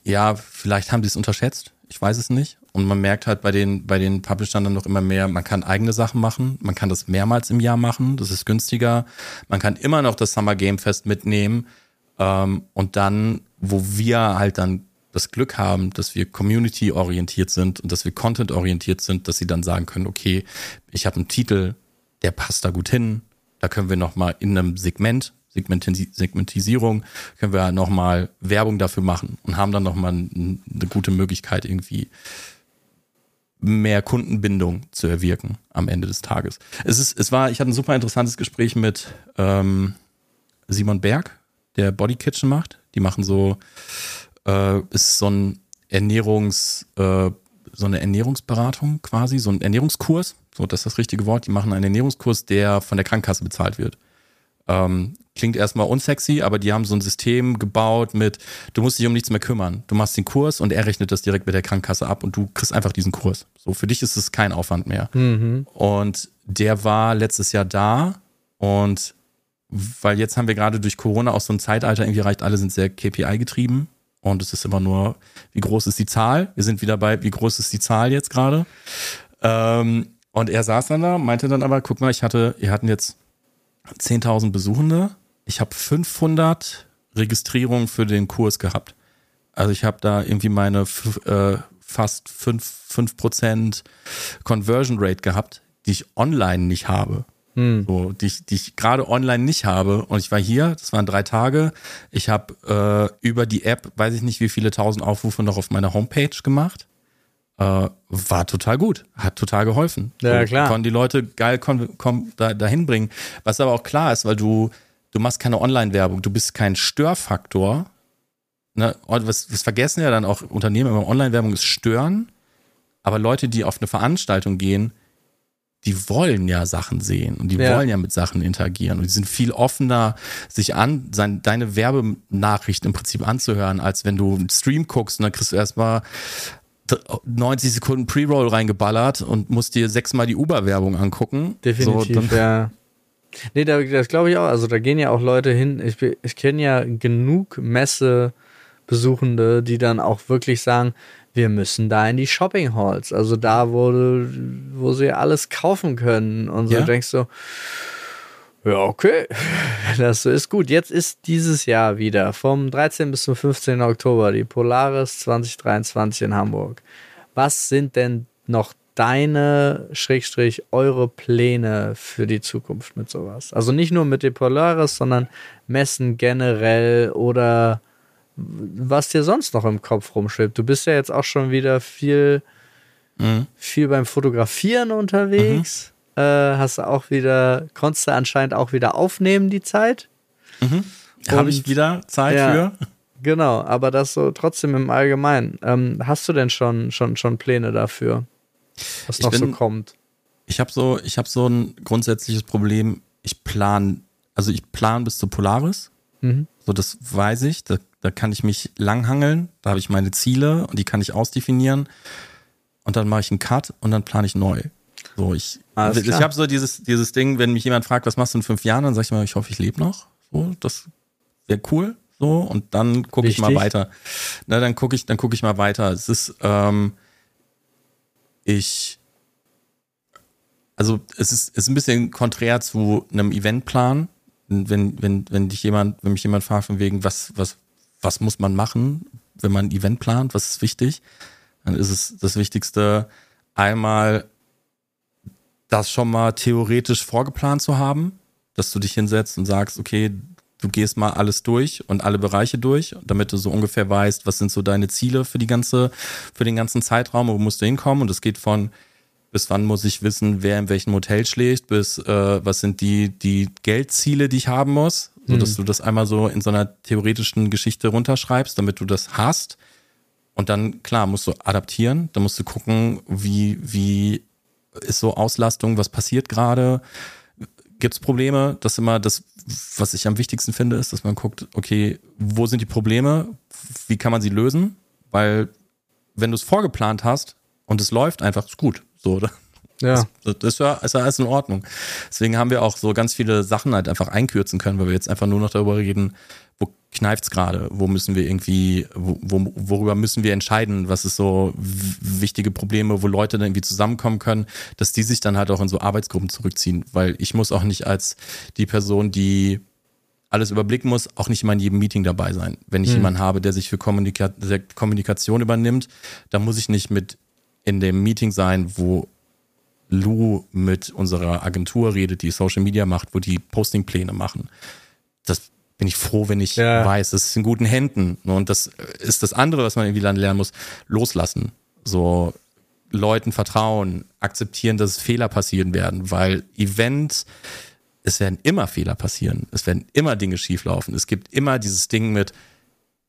ja, vielleicht haben sie es unterschätzt. Ich weiß es nicht. Und man merkt halt bei den, bei den Publishern dann noch immer mehr, man kann eigene Sachen machen. Man kann das mehrmals im Jahr machen. Das ist günstiger. Man kann immer noch das Summer Game Fest mitnehmen. Ähm, und dann, wo wir halt dann das Glück haben, dass wir community-orientiert sind und dass wir content-orientiert sind, dass sie dann sagen können, okay, ich habe einen Titel, der passt da gut hin, da können wir nochmal in einem Segment, Segmentisierung, können wir nochmal Werbung dafür machen und haben dann nochmal eine gute Möglichkeit, irgendwie mehr Kundenbindung zu erwirken am Ende des Tages. Es ist, es war, ich hatte ein super interessantes Gespräch mit ähm, Simon Berg, der Body Kitchen macht. Die machen so äh, ist so ein Ernährungs, äh, so eine Ernährungsberatung quasi, so ein Ernährungskurs, so das ist das richtige Wort. Die machen einen Ernährungskurs, der von der Krankenkasse bezahlt wird. Ähm, klingt erstmal unsexy, aber die haben so ein System gebaut mit, du musst dich um nichts mehr kümmern. Du machst den Kurs und er rechnet das direkt mit der Krankenkasse ab und du kriegst einfach diesen Kurs. So, für dich ist es kein Aufwand mehr. Mhm. Und der war letztes Jahr da und weil jetzt haben wir gerade durch Corona auch so ein Zeitalter irgendwie erreicht, alle sind sehr KPI getrieben und es ist immer nur, wie groß ist die Zahl? Wir sind wieder bei, wie groß ist die Zahl jetzt gerade? Ähm, und er saß dann da, meinte dann aber, guck mal, ich hatte, ihr hatten jetzt 10.000 Besuchende. Ich habe 500 Registrierungen für den Kurs gehabt. Also ich habe da irgendwie meine äh, fast 5%, 5 Conversion Rate gehabt, die ich online nicht habe. Hm. So, die ich, die ich gerade online nicht habe. Und ich war hier, das waren drei Tage. Ich habe äh, über die App, weiß ich nicht, wie viele tausend Aufrufe noch auf meiner Homepage gemacht. Äh, war total gut, hat total geholfen. Ja, klar. Konnten die Leute geil kon, kon, da, dahin bringen. Was aber auch klar ist, weil du, du machst keine Online-Werbung, du bist kein Störfaktor. Ne? Was, was vergessen ja dann auch Unternehmen immer, Online-Werbung ist stören. Aber Leute, die auf eine Veranstaltung gehen, die wollen ja Sachen sehen und die ja. wollen ja mit Sachen interagieren und die sind viel offener, sich an, sein, deine Werbenachricht im Prinzip anzuhören, als wenn du einen Stream guckst und dann kriegst du erstmal 90 Sekunden Pre-Roll reingeballert und musst dir sechsmal die Uber-Werbung angucken. Definitiv, so, ja. Nee, da, das glaube ich auch. Also da gehen ja auch Leute hin. Ich, ich kenne ja genug Messebesuchende, die dann auch wirklich sagen, wir müssen da in die Shopping Halls, also da, wo, wo sie alles kaufen können. Und so ja. denkst du, ja, okay, das ist gut. Jetzt ist dieses Jahr wieder vom 13. bis zum 15. Oktober die Polaris 2023 in Hamburg. Was sind denn noch deine, Schrägstrich, eure Pläne für die Zukunft mit sowas? Also nicht nur mit dem Polaris, sondern Messen generell oder was dir sonst noch im Kopf rumschwebt. Du bist ja jetzt auch schon wieder viel, mhm. viel beim Fotografieren unterwegs. Mhm. Äh, hast du auch wieder, konntest du anscheinend auch wieder aufnehmen die Zeit. Mhm. Habe ich wieder Zeit ja, für. Genau, aber das so trotzdem im Allgemeinen. Ähm, hast du denn schon, schon, schon Pläne dafür, was ich noch bin, so kommt? Ich habe so, ich habe so ein grundsätzliches Problem. Ich plan, also ich plan bis zu Polaris. Mhm. So, das weiß ich. Da da kann ich mich langhangeln, da habe ich meine Ziele und die kann ich ausdefinieren. Und dann mache ich einen Cut und dann plane ich neu. So, ich, ich habe so dieses, dieses Ding, wenn mich jemand fragt, was machst du in fünf Jahren, dann sage ich mal, ich hoffe, ich lebe noch. So, das wäre cool. So, und dann gucke ich mal weiter. Na, dann gucke ich, dann gucke ich mal weiter. Es ist, ähm, ich, also es ist, es ist ein bisschen konträr zu einem Eventplan. Wenn, wenn, wenn dich jemand, wenn mich jemand fragt von wegen, was, was, was muss man machen, wenn man ein Event plant, was ist wichtig, dann ist es das Wichtigste, einmal das schon mal theoretisch vorgeplant zu haben, dass du dich hinsetzt und sagst, okay, du gehst mal alles durch und alle Bereiche durch, damit du so ungefähr weißt, was sind so deine Ziele für die ganze, für den ganzen Zeitraum, wo musst du hinkommen. Und es geht von bis wann muss ich wissen, wer in welchem Hotel schlägt, bis äh, was sind die, die Geldziele, die ich haben muss. so dass mhm. du das einmal so in so einer theoretischen Geschichte runterschreibst, damit du das hast. Und dann, klar, musst du adaptieren, dann musst du gucken, wie, wie ist so Auslastung, was passiert gerade, gibt es Probleme? Das ist immer das, was ich am wichtigsten finde, ist, dass man guckt, okay, wo sind die Probleme? Wie kann man sie lösen? Weil wenn du es vorgeplant hast und es läuft einfach, ist gut. So, oder? Ja. Das, das ist ja ist ja alles in Ordnung. Deswegen haben wir auch so ganz viele Sachen halt einfach einkürzen können, weil wir jetzt einfach nur noch darüber reden, wo kneift's gerade, wo müssen wir irgendwie, wo, worüber müssen wir entscheiden, was ist so wichtige Probleme, wo Leute dann irgendwie zusammenkommen können, dass die sich dann halt auch in so Arbeitsgruppen zurückziehen, weil ich muss auch nicht als die Person, die alles überblicken muss, auch nicht immer in jedem Meeting dabei sein. Wenn ich hm. jemanden habe, der sich für Kommunika der Kommunikation übernimmt, dann muss ich nicht mit in dem Meeting sein, wo Lou mit unserer Agentur redet, die Social Media macht, wo die Postingpläne machen. Das bin ich froh, wenn ich ja. weiß, es ist in guten Händen. Und das ist das andere, was man irgendwie dann lernen muss, loslassen. So Leuten vertrauen, akzeptieren, dass Fehler passieren werden, weil Events, es werden immer Fehler passieren. Es werden immer Dinge schieflaufen. Es gibt immer dieses Ding mit,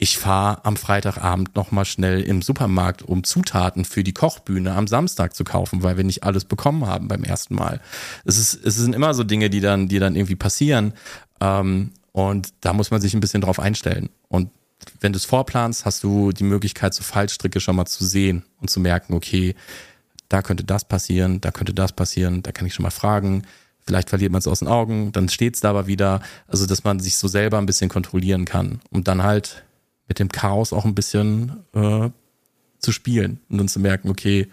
ich fahre am Freitagabend nochmal schnell im Supermarkt, um Zutaten für die Kochbühne am Samstag zu kaufen, weil wir nicht alles bekommen haben beim ersten Mal. Es, ist, es sind immer so Dinge, die dann, die dann irgendwie passieren. Ähm, und da muss man sich ein bisschen drauf einstellen. Und wenn du es vorplanst, hast du die Möglichkeit, so Fallstricke schon mal zu sehen und zu merken, okay, da könnte das passieren, da könnte das passieren, da kann ich schon mal fragen. Vielleicht verliert man es aus den Augen, dann steht es da aber wieder. Also, dass man sich so selber ein bisschen kontrollieren kann und dann halt mit dem Chaos auch ein bisschen äh, zu spielen und dann zu merken, okay,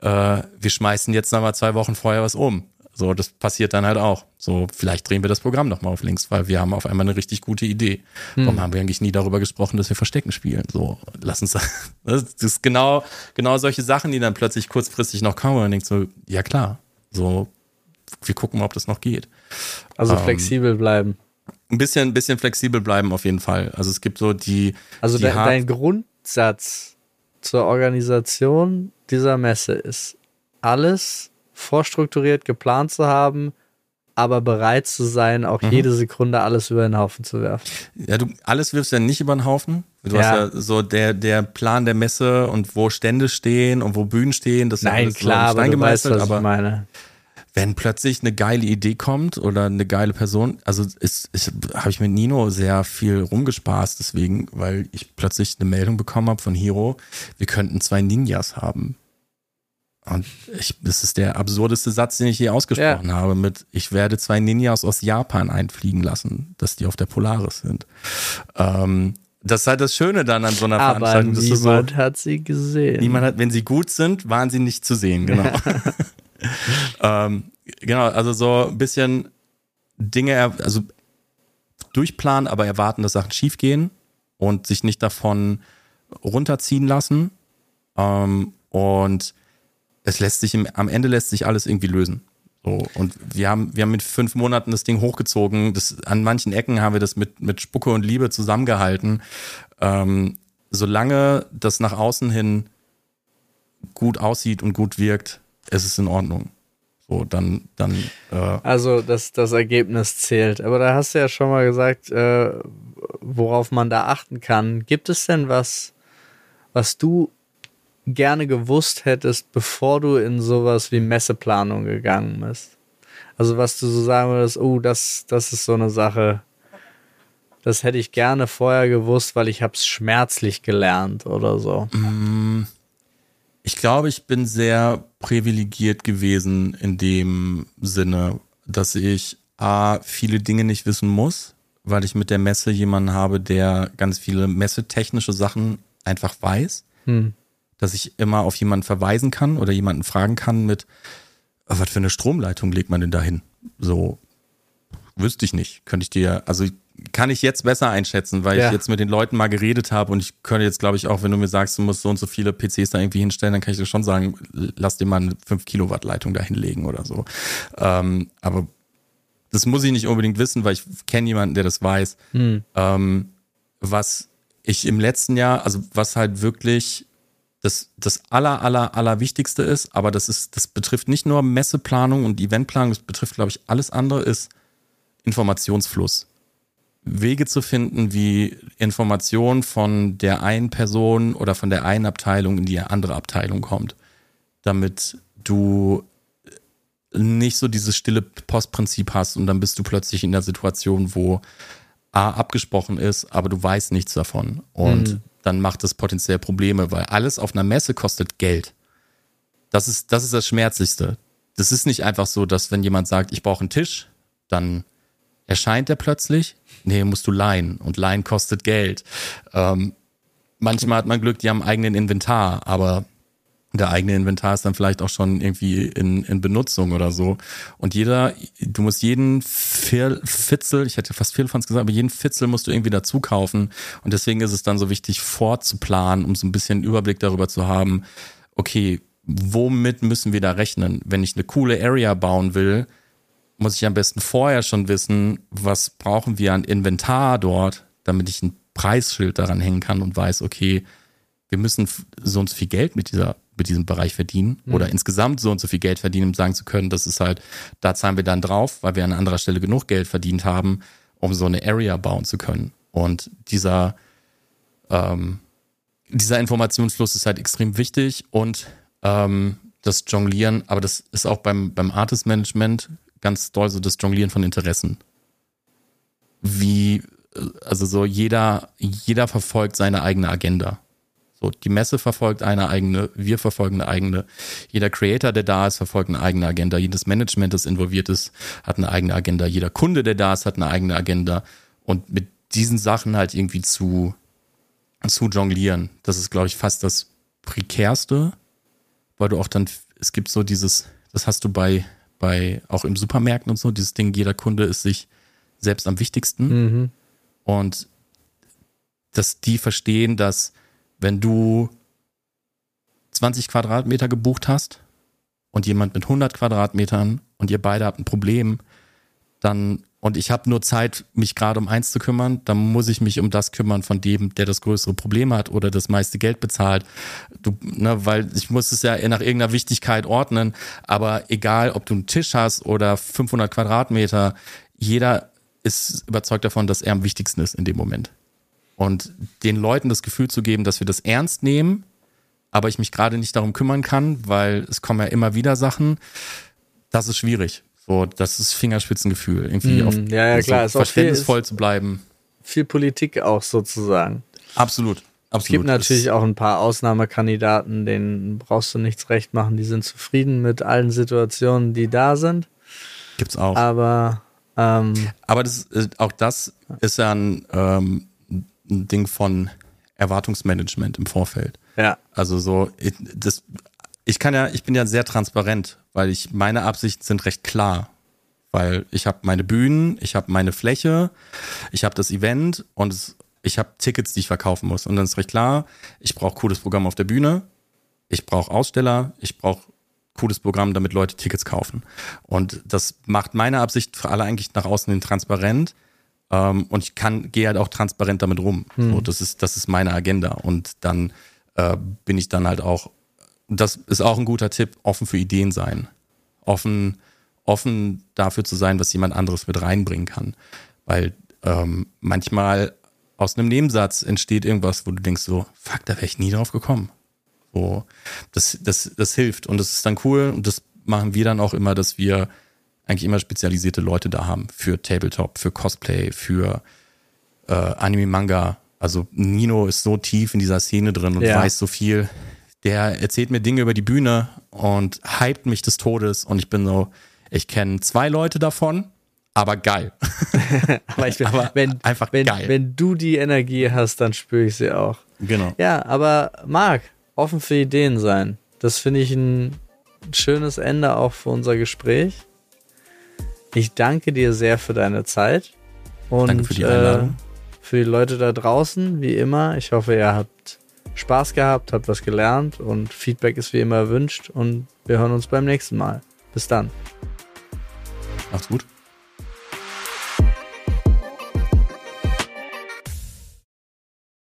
äh, wir schmeißen jetzt nochmal zwei Wochen vorher was um. So, das passiert dann halt auch. So, vielleicht drehen wir das Programm nochmal auf links, weil wir haben auf einmal eine richtig gute Idee. Hm. Warum haben wir eigentlich nie darüber gesprochen, dass wir Verstecken spielen? So, lass uns, das ist genau, genau solche Sachen, die dann plötzlich kurzfristig noch kommen und man denkt so, ja klar, so, wir gucken mal, ob das noch geht. Also ähm, flexibel bleiben. Ein bisschen, ein bisschen flexibel bleiben auf jeden Fall. Also es gibt so die. Also die de dein Grundsatz zur Organisation dieser Messe ist alles vorstrukturiert geplant zu haben, aber bereit zu sein, auch mhm. jede Sekunde alles über den Haufen zu werfen. Ja, du alles wirfst ja nicht über den Haufen. Du ja. hast ja so der, der Plan der Messe und wo Stände stehen und wo Bühnen stehen, das ist Nein, klar, so aber du weißt, was aber ich meine. Wenn plötzlich eine geile Idee kommt oder eine geile Person, also habe ich mit Nino sehr viel rumgespaßt, deswegen, weil ich plötzlich eine Meldung bekommen habe von Hiro, wir könnten zwei Ninjas haben. Und ich, das ist der absurdeste Satz, den ich je ausgesprochen ja. habe, mit ich werde zwei Ninjas aus Japan einfliegen lassen, dass die auf der Polaris sind. Ähm, das ist halt das Schöne dann an so einer Aber Veranstaltung. Niemand so, hat sie gesehen. Niemand hat, wenn sie gut sind, waren sie nicht zu sehen, genau. ähm, genau, also so ein bisschen Dinge, also durchplanen, aber erwarten, dass Sachen schiefgehen und sich nicht davon runterziehen lassen. Ähm, und es lässt sich im, am Ende lässt sich alles irgendwie lösen. So, und wir haben, wir haben mit fünf Monaten das Ding hochgezogen. Das, an manchen Ecken haben wir das mit, mit Spucke und Liebe zusammengehalten. Ähm, solange das nach außen hin gut aussieht und gut wirkt, ist es in Ordnung. So, dann, dann. Äh also das, das Ergebnis zählt. Aber da hast du ja schon mal gesagt, äh, worauf man da achten kann. Gibt es denn was, was du gerne gewusst hättest, bevor du in sowas wie Messeplanung gegangen bist? Also was du so sagen würdest, oh, das, das ist so eine Sache, das hätte ich gerne vorher gewusst, weil ich habe es schmerzlich gelernt oder so. Mm, ich glaube, ich bin sehr privilegiert gewesen in dem Sinne, dass ich A, viele Dinge nicht wissen muss, weil ich mit der Messe jemanden habe, der ganz viele messetechnische Sachen einfach weiß. Hm dass ich immer auf jemanden verweisen kann oder jemanden fragen kann mit, oh, was für eine Stromleitung legt man denn da hin? So, wüsste ich nicht. Könnte ich dir, also kann ich jetzt besser einschätzen, weil ja. ich jetzt mit den Leuten mal geredet habe und ich könnte jetzt, glaube ich, auch, wenn du mir sagst, du musst so und so viele PCs da irgendwie hinstellen, dann kann ich dir schon sagen, lass dir mal eine 5 Kilowatt Leitung da hinlegen oder so. Ähm, aber das muss ich nicht unbedingt wissen, weil ich kenne jemanden, der das weiß. Hm. Ähm, was ich im letzten Jahr, also was halt wirklich das, das aller, aller, aller Wichtigste ist, aber das ist, das betrifft nicht nur Messeplanung und Eventplanung, das betrifft, glaube ich, alles andere ist Informationsfluss. Wege zu finden, wie Information von der einen Person oder von der einen Abteilung in die andere Abteilung kommt, damit du nicht so dieses stille Postprinzip hast und dann bist du plötzlich in der Situation, wo A abgesprochen ist, aber du weißt nichts davon. Und mhm. dann macht das potenziell Probleme, weil alles auf einer Messe kostet Geld. Das ist, das ist das Schmerzlichste. Das ist nicht einfach so, dass wenn jemand sagt, ich brauche einen Tisch, dann erscheint er plötzlich. Nee, musst du leihen. Und leihen kostet Geld. Ähm, manchmal hat man Glück, die haben eigenen Inventar, aber der eigene Inventar ist dann vielleicht auch schon irgendwie in, in Benutzung oder so. Und jeder, du musst jeden Fitzel, ich hätte fast Firlefanz gesagt, aber jeden Fitzel musst du irgendwie dazu kaufen. Und deswegen ist es dann so wichtig, vorzuplanen, um so ein bisschen Überblick darüber zu haben, okay, womit müssen wir da rechnen? Wenn ich eine coole Area bauen will, muss ich am besten vorher schon wissen, was brauchen wir an Inventar dort, damit ich ein Preisschild daran hängen kann und weiß, okay, wir müssen so und so viel Geld mit dieser mit diesem Bereich verdienen mhm. oder insgesamt so und so viel Geld verdienen, um sagen zu können, das ist halt, da zahlen wir dann drauf, weil wir an anderer Stelle genug Geld verdient haben, um so eine Area bauen zu können. Und dieser, ähm, dieser Informationsfluss ist halt extrem wichtig und ähm, das Jonglieren, aber das ist auch beim, beim Artist Management ganz doll so das Jonglieren von Interessen. Wie, also so jeder, jeder verfolgt seine eigene Agenda. So, die Messe verfolgt eine eigene, wir verfolgen eine eigene. Jeder Creator, der da ist, verfolgt eine eigene Agenda. Jedes Management, das involviert ist, hat eine eigene Agenda. Jeder Kunde, der da ist, hat eine eigene Agenda. Und mit diesen Sachen halt irgendwie zu, zu jonglieren, das ist, glaube ich, fast das prekärste, weil du auch dann, es gibt so dieses, das hast du bei, bei, auch im Supermärkten und so, dieses Ding, jeder Kunde ist sich selbst am wichtigsten. Mhm. Und dass die verstehen, dass wenn du 20 Quadratmeter gebucht hast und jemand mit 100 Quadratmetern und ihr beide habt ein Problem, dann und ich habe nur Zeit, mich gerade um eins zu kümmern, dann muss ich mich um das kümmern von dem, der das größere Problem hat oder das meiste Geld bezahlt. Du, ne, weil ich muss es ja nach irgendeiner Wichtigkeit ordnen. Aber egal, ob du einen Tisch hast oder 500 Quadratmeter, jeder ist überzeugt davon, dass er am wichtigsten ist in dem Moment. Und den Leuten das Gefühl zu geben, dass wir das ernst nehmen, aber ich mich gerade nicht darum kümmern kann, weil es kommen ja immer wieder Sachen, das ist schwierig. So, das ist Fingerspitzengefühl, irgendwie mm, auf ja, ja, klar, so verständnisvoll viel, zu bleiben. Viel Politik auch sozusagen. Absolut. Absolut. Es gibt natürlich auch ein paar Ausnahmekandidaten, denen brauchst du nichts recht machen. Die sind zufrieden mit allen Situationen, die da sind. Gibt's auch. Aber ähm, aber das, äh, auch das ist ja ein ähm, ein Ding von Erwartungsmanagement im Vorfeld. Ja. Also so, ich, das, ich kann ja, ich bin ja sehr transparent, weil ich, meine Absichten sind recht klar. Weil ich habe meine Bühnen, ich habe meine Fläche, ich habe das Event und es, ich habe Tickets, die ich verkaufen muss. Und dann ist recht klar, ich brauche cooles Programm auf der Bühne, ich brauche Aussteller, ich brauche cooles Programm, damit Leute Tickets kaufen. Und das macht meine Absicht für alle eigentlich nach außen hin transparent. Ähm, und ich kann, gehe halt auch transparent damit rum. Hm. So, das ist, das ist meine Agenda. Und dann äh, bin ich dann halt auch, das ist auch ein guter Tipp, offen für Ideen sein. Offen, offen dafür zu sein, was jemand anderes mit reinbringen kann. Weil ähm, manchmal aus einem Nebensatz entsteht irgendwas, wo du denkst so, fuck, da wäre ich nie drauf gekommen. So, das, das, das hilft und das ist dann cool und das machen wir dann auch immer, dass wir eigentlich immer spezialisierte Leute da haben für Tabletop, für Cosplay, für äh, Anime Manga. Also Nino ist so tief in dieser Szene drin und ja. weiß so viel. Der erzählt mir Dinge über die Bühne und hypt mich des Todes und ich bin so, ich kenne zwei Leute davon, aber geil. aber, ich, aber wenn, einfach wenn, geil. Wenn du die Energie hast, dann spüre ich sie auch. Genau. Ja, aber Marc, offen für Ideen sein. Das finde ich ein schönes Ende auch für unser Gespräch. Ich danke dir sehr für deine Zeit. Und danke für die Einladung. Äh, für die Leute da draußen, wie immer. Ich hoffe, ihr habt Spaß gehabt, habt was gelernt und Feedback ist wie immer erwünscht. Und wir hören uns beim nächsten Mal. Bis dann. Macht's gut.